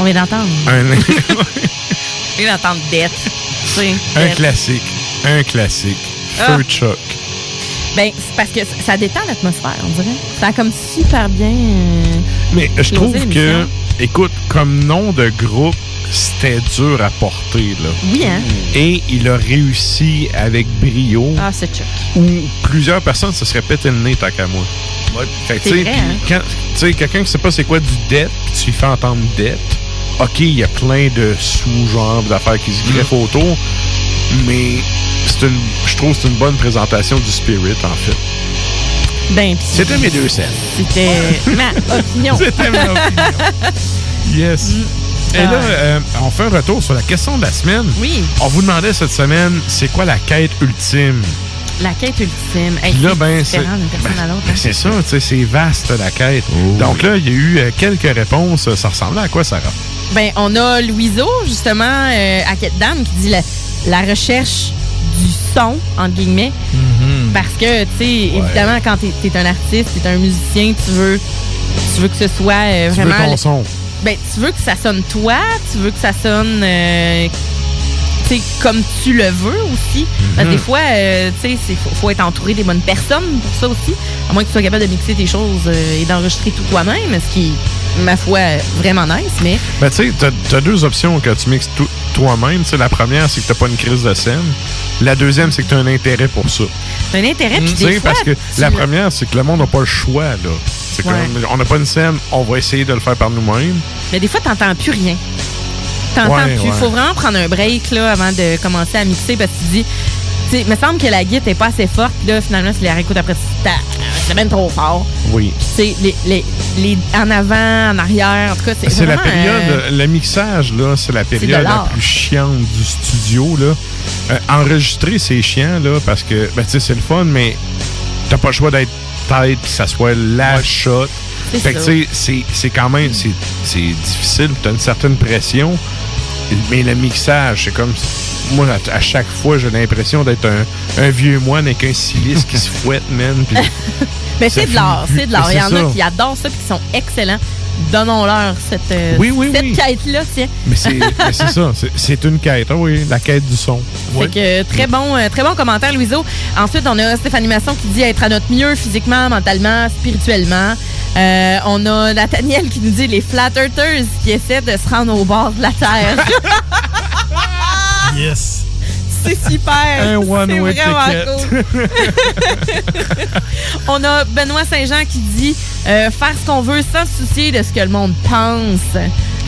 On vient d'entendre.
Un, *laughs*
On *laughs* vient d'entendre Death. Sais,
un
Death.
classique. Un classique.
Ah.
Feu de choc.
Ben, c'est parce que ça- détend l'atmosphère, on dirait. Ça a comme super bien. euh,
Mais je trouve que, écoute, comme nom de groupe, c'était dur à porter, là.
Oui, hein?
Et il a réussi avec brio.
Ah, c'est choc.
Où plusieurs personnes se seraient pété le nez, tant qu'à moi. Fait que,
C'est
tu sais,
vrai,
puis
hein?
quand- tu sais, quelqu'un qui sait pas c'est quoi du death, puis tu lui fais entendre death, ok, il y a plein de sous-genres d'affaires qui se greffent autour, mais c'est une, je trouve que c'est une bonne présentation du spirit, en fait.
Ben, pis
C'était mes deux scènes.
C'était ma opinion.
C'était ma *laughs* Yes. Et là, euh, on fait un retour sur la question de la semaine.
Oui.
On vous demandait cette semaine, c'est quoi la quête ultime?
La quête ultime. Hey,
là,
c'est
ben, c'est
l'autre.
ben,
hein.
c'est ça, tu sais, c'est vaste la quête. Donc là, il y a eu euh, quelques réponses. Ça ressemblait à quoi, Sarah?
Ben, on a Louiseau, justement, euh, à Quête d'âme, qui dit la, la recherche du son, entre guillemets.
Mm-hmm.
Parce que, tu sais, évidemment, quand t'es es un artiste, t'es un musicien, tu veux, tu veux que ce soit euh,
Tu veux ton son.
Ben, tu veux que ça sonne toi, tu veux que ça sonne. euh, comme tu le veux aussi. Parce que
Mhm.
des fois, euh, tu sais, il faut, faut être entouré des bonnes personnes pour ça aussi. À moins que tu sois capable de mixer tes choses euh, et d'enregistrer tout toi-même, ce qui est, ma foi, vraiment nice, mais.
Ben, tu sais, t'as- t'as deux options quand tu mixes tout- toi-même. Tu sais, la première, c'est que t'as pas une crise de scène. La deuxième, c'est que t'as un intérêt pour ça.
C'est un intérêt, puis
Tu
des fois,
parce que la première, c'est que le monde n'a pas le choix, là. C'est
Ouais.
comme, on n'a pas une scène, on va essayer de le faire par nous-mêmes.
Mais des fois, t'entends plus rien. T'entends
Ouais,
plus.
ouais.
Faut vraiment prendre un break là, avant de commencer à mixer parce que tu dis. Tu sais, me semble que la guitare est pas assez forte. Puis là, finalement, si tu la réécoutes après, c'est c'est même trop fort.
Oui.
Puis, tu sais, les, les, les, en avant, en arrière, en tout cas, c'est
C'est la période,
euh,
le mixage, là, c'est la
de
période la plus chiante du studio, là. Euh, enregistrer, c'est chiant, là, parce que, ben, tu sais, c'est le fun, mais t'as pas le choix d'être tête, que ça soit la shot.
C'est
Fait que, tu sais, c'est- c'est quand même, c'est c'est difficile, t'as une certaine pression, mais le mixage, c'est comme, moi, à, à chaque fois, j'ai l'impression d'être un, un vieux moine avec un silice qui se fouette, man, *laughs*
Mais c'est de l'art, c'est de l'art. Il y en a qui adorent ça puis qui sont excellents. Donnons-leur cette, euh,
Oui, oui,
cette
oui.
quête-là, tiens.
Mais c'est *laughs* ça, c'est- une quête, ah oui, la quête du son.
Fait que euh, très bon, euh, très bon commentaire, Louiseau. Ensuite, on a Stéphanie Masson qui dit être à notre mieux physiquement, mentalement, spirituellement. Euh, on a Nathaniel qui nous dit les flat earthers qui essaient de se rendre au bord de la terre. *laughs*
yes.
C'est super.
Un one-way
C'est vraiment
ticket.
cool. *laughs* On a Benoît Saint-Jean qui dit euh, faire ce qu'on veut sans se soucier de ce que le monde pense.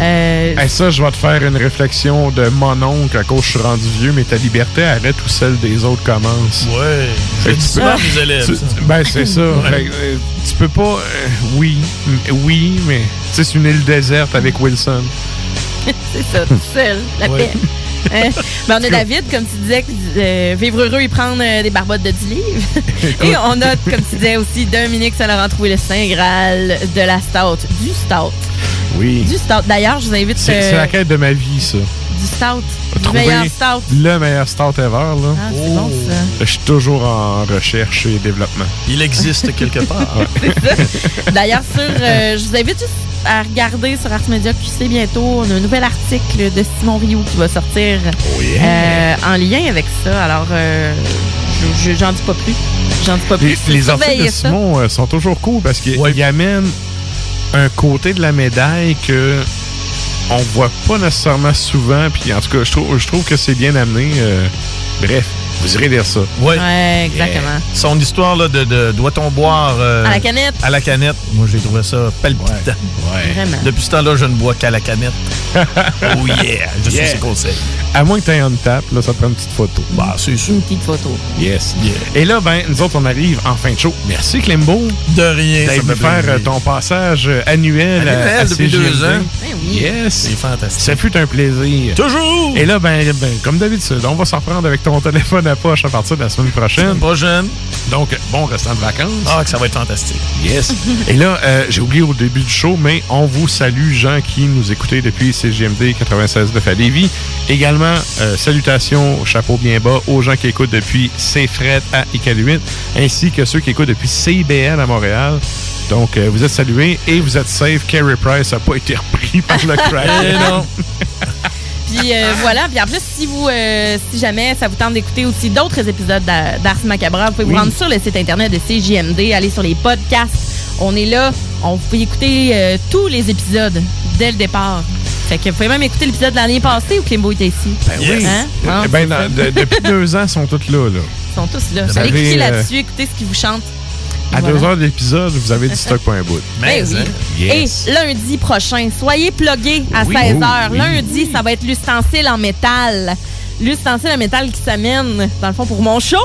Euh,
Hey, ça, je vais te faire une réflexion de mon oncle à cause que je suis rendu vieux, mais ta liberté arrête où celle des autres commence?
Ouais. Dis
tu peux-
élèves,
tu-
ça.
ben, c'est ça.
Ouais.
Fait que, euh, tu peux pas. euh, oui, oui, mais tu sais, c'est une île déserte avec Wilson. *laughs*
c'est ça, tout seul, la
Ouais.
paix. Hein? Ben, on a David, comme tu disais, euh, vivre heureux et prendre euh, des barbottes de 10 livres. *laughs* et on a, comme tu disais aussi, Dominique Saint-Laurent trouvé le Saint Graal de la stout, du stout.
Oui.
Du stout. D'ailleurs, je vous invite
C'est
euh,
c'est la quête de ma vie, ça.
du stout. Du
Trouver
meilleur stout.
Le meilleur stout ever, là.
Ah, c'est bon, ça.
Je suis toujours en recherche et développement.
Il existe quelque part. *laughs*
D'ailleurs, sur, euh, je vous invite juste à regarder sur Ars Media QC bientôt. On a un nouvel article de Simon Rioux qui va sortir
Oh,
euh, en lien avec ça. Alors, euh, je- je- j'en dis pas plus. J'en dis pas plus.
Les, les articles de
ça.
Simon euh, sont toujours cool parce qu'ils amènent un côté de la médaille que on voit pas nécessairement souvent. Puis en tout cas, je trouve, je trouve que c'est bien amené. euh, bref, vous irez lire ça.
Ouais.
Ouais, exactement.
Son histoire là, de, de doit-on boire euh,
À la canette.
À la canette. Moi, j'ai trouvé ça palpitant.
Vraiment.
Depuis ce temps-là, je ne bois qu'à la canette. oh yeah, je suis ses conseils.
À moins que tu aies un tap, là, ça te prend une petite photo.
Bah, c'est sûr.
Une petite photo.
Yes. Et là, ben, nous autres, on arrive en fin de show. Merci, Clembo.
De rien. ça
venu faire
plaisir.
euh, ton passage euh, annuel, à-
Annuel
à
depuis
CGMD.
deux ans.
Ben oui.
Yes.
C'est fantastique.
Ça fut un plaisir.
Toujours.
Et là, ben, ben, comme d'habitude, on va s'en prendre avec ton *laughs* téléphone à poche à partir de la semaine prochaine.
Pas jeune.
Donc, bon restant de vacances.
Ah, que ça va être fantastique.
Yes. Et là, euh, j'ai oublié au début du show, mais on vous salue, gens qui nous écoutez depuis CGMD 96.9 à Lévis. Également, euh, salutations, chapeau bien bas, aux gens qui écoutent depuis C-Fret à Iqaluit, ainsi que ceux qui écoutent depuis CIBL à Montréal. Donc, euh, vous êtes salués et vous êtes safe. Carey Price n'a pas été repris par le *laughs* crack.
Eh non.
Puis euh, voilà, puis en plus, si vous, euh, si jamais ça vous tente d'écouter aussi d'autres épisodes d'A- d'Ars Macabra, vous pouvez
Oui.
vous rendre sur le site internet de CJMD, aller sur les podcasts. On est là, on vous pouvez écouter euh, tous les épisodes dès le départ. Fait que vous pouvez même écouter l'épisode de l'année passée où Kimbo était ici.
Ben oui.
Hein?
Eh ben, de- depuis *laughs* deux ans, ils sont tous là. là.
Ils sont tous là.
Vous
allez
avez,
cliquer
euh,
là-dessus, écouter ce qu'ils vous chantent.
À
Voilà.
deux heures de l'épisode, vous avez du stock pour un bout. *laughs*
Ben oui.
Yes.
Et lundi prochain, soyez plugués à
Oui.
16h.
Oh, oui.
Lundi, ça va être l'ustensile en métal. L'ustensile en métal qui s'amène, dans le fond, pour mon show.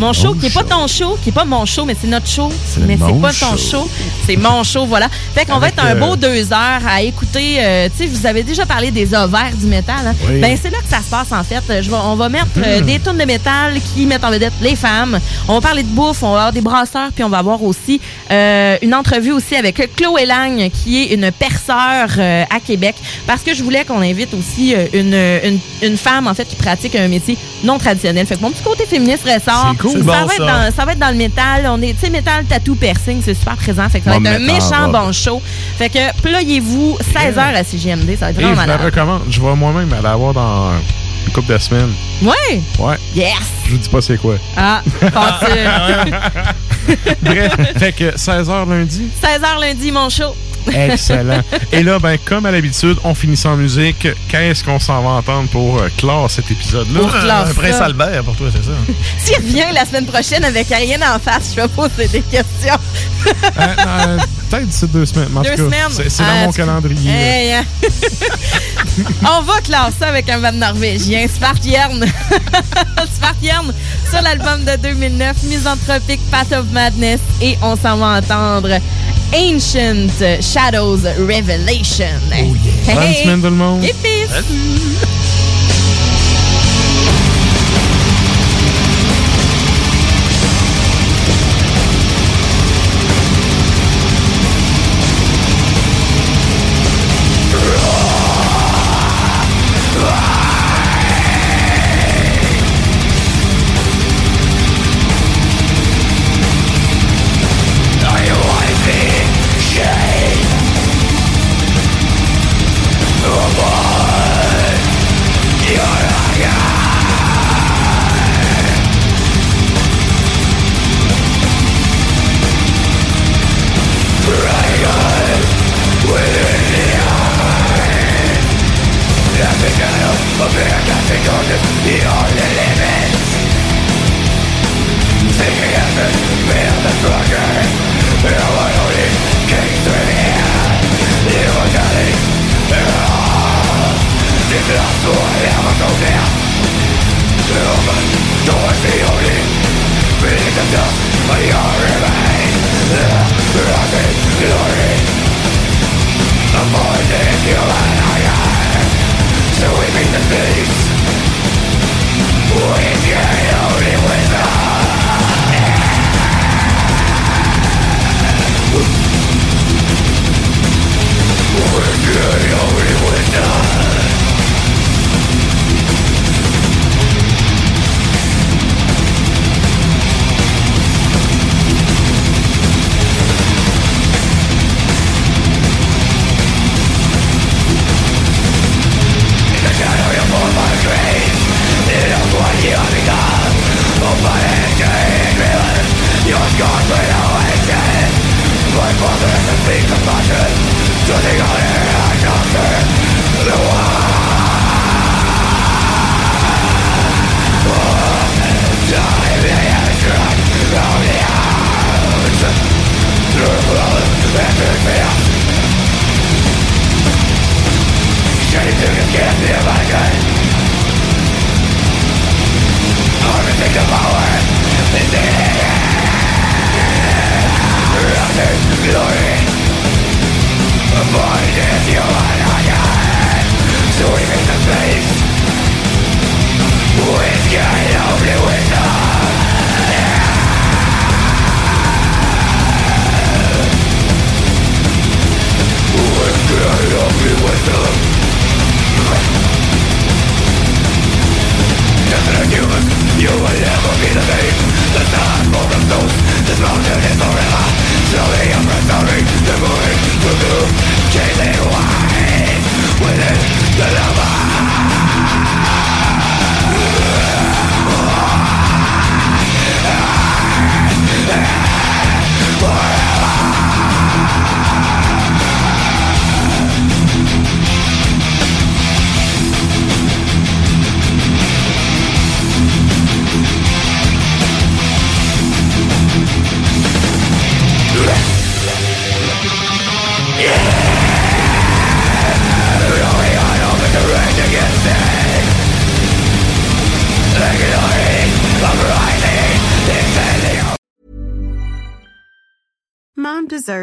Mon show, qui n'est pas ton show, qui n'est pas mon show, mais c'est notre show.
C'est
Mais c'est pas ton
show.
C'est mon show, voilà. Fait qu'on va être un
euh,
beau deux heures à écouter. euh, tu sais, vous avez déjà parlé des ovaires du métal. hein?
Oui.
Ben, c'est là que ça se passe, en fait. Je vais- on va mettre euh,
Hmm.
des tonnes de métal qui mettent en vedette les femmes. On va parler de bouffe, on va avoir des brasseurs, puis on va avoir aussi euh, une entrevue aussi avec Chloé Lang, qui est une perceur euh, à Québec, parce que je voulais qu'on invite aussi euh, une, une, une femme, en fait, qui pratique un métier non traditionnel. Fait que mon petit côté féministe ressort.
Cool.
Ça, va
ça.
dans, ça va être dans le métal. On est, tu sais, métal, tattoo, piercing, c'est super présent. Fait que ça va être un méchant bon show. Fait que, ployez-vous 16h à CGMD. Ça va être vraiment
je la
malade.
recommande. Je vais moi-même aller la voir dans une couple de semaines.
Ouais!
Ouais.
Yes!
Je vous dis pas c'est quoi.
Ah. *laughs*
Bref, fait que 16h lundi.
16h lundi, mon show.
Excellent. Et là, ben, comme à l'habitude, on finit ça en musique. Qu'est-ce qu'on s'en va entendre pour euh, clore cet épisode-là?
Pour clore
Un prince. Albert pour toi, c'est ça? *laughs*
S'il revient la semaine prochaine avec rien en face, je vais poser des questions.
Euh, euh, Peut-être d'ici deux semaines. en
Deux
tout cas,
semaines?
C'est c'est dans
Ah,
mon calendrier.
Hey, hein. *laughs* On va clore ça avec un band norvégien, Svartjern. *laughs* Svartjern sur l'album de 2009, Misanthropic Path of Madness. Et on s'en va entendre Ancient Shadows Revelation. Oh yeah.
Bonne semaine, tout le monde.
in
the face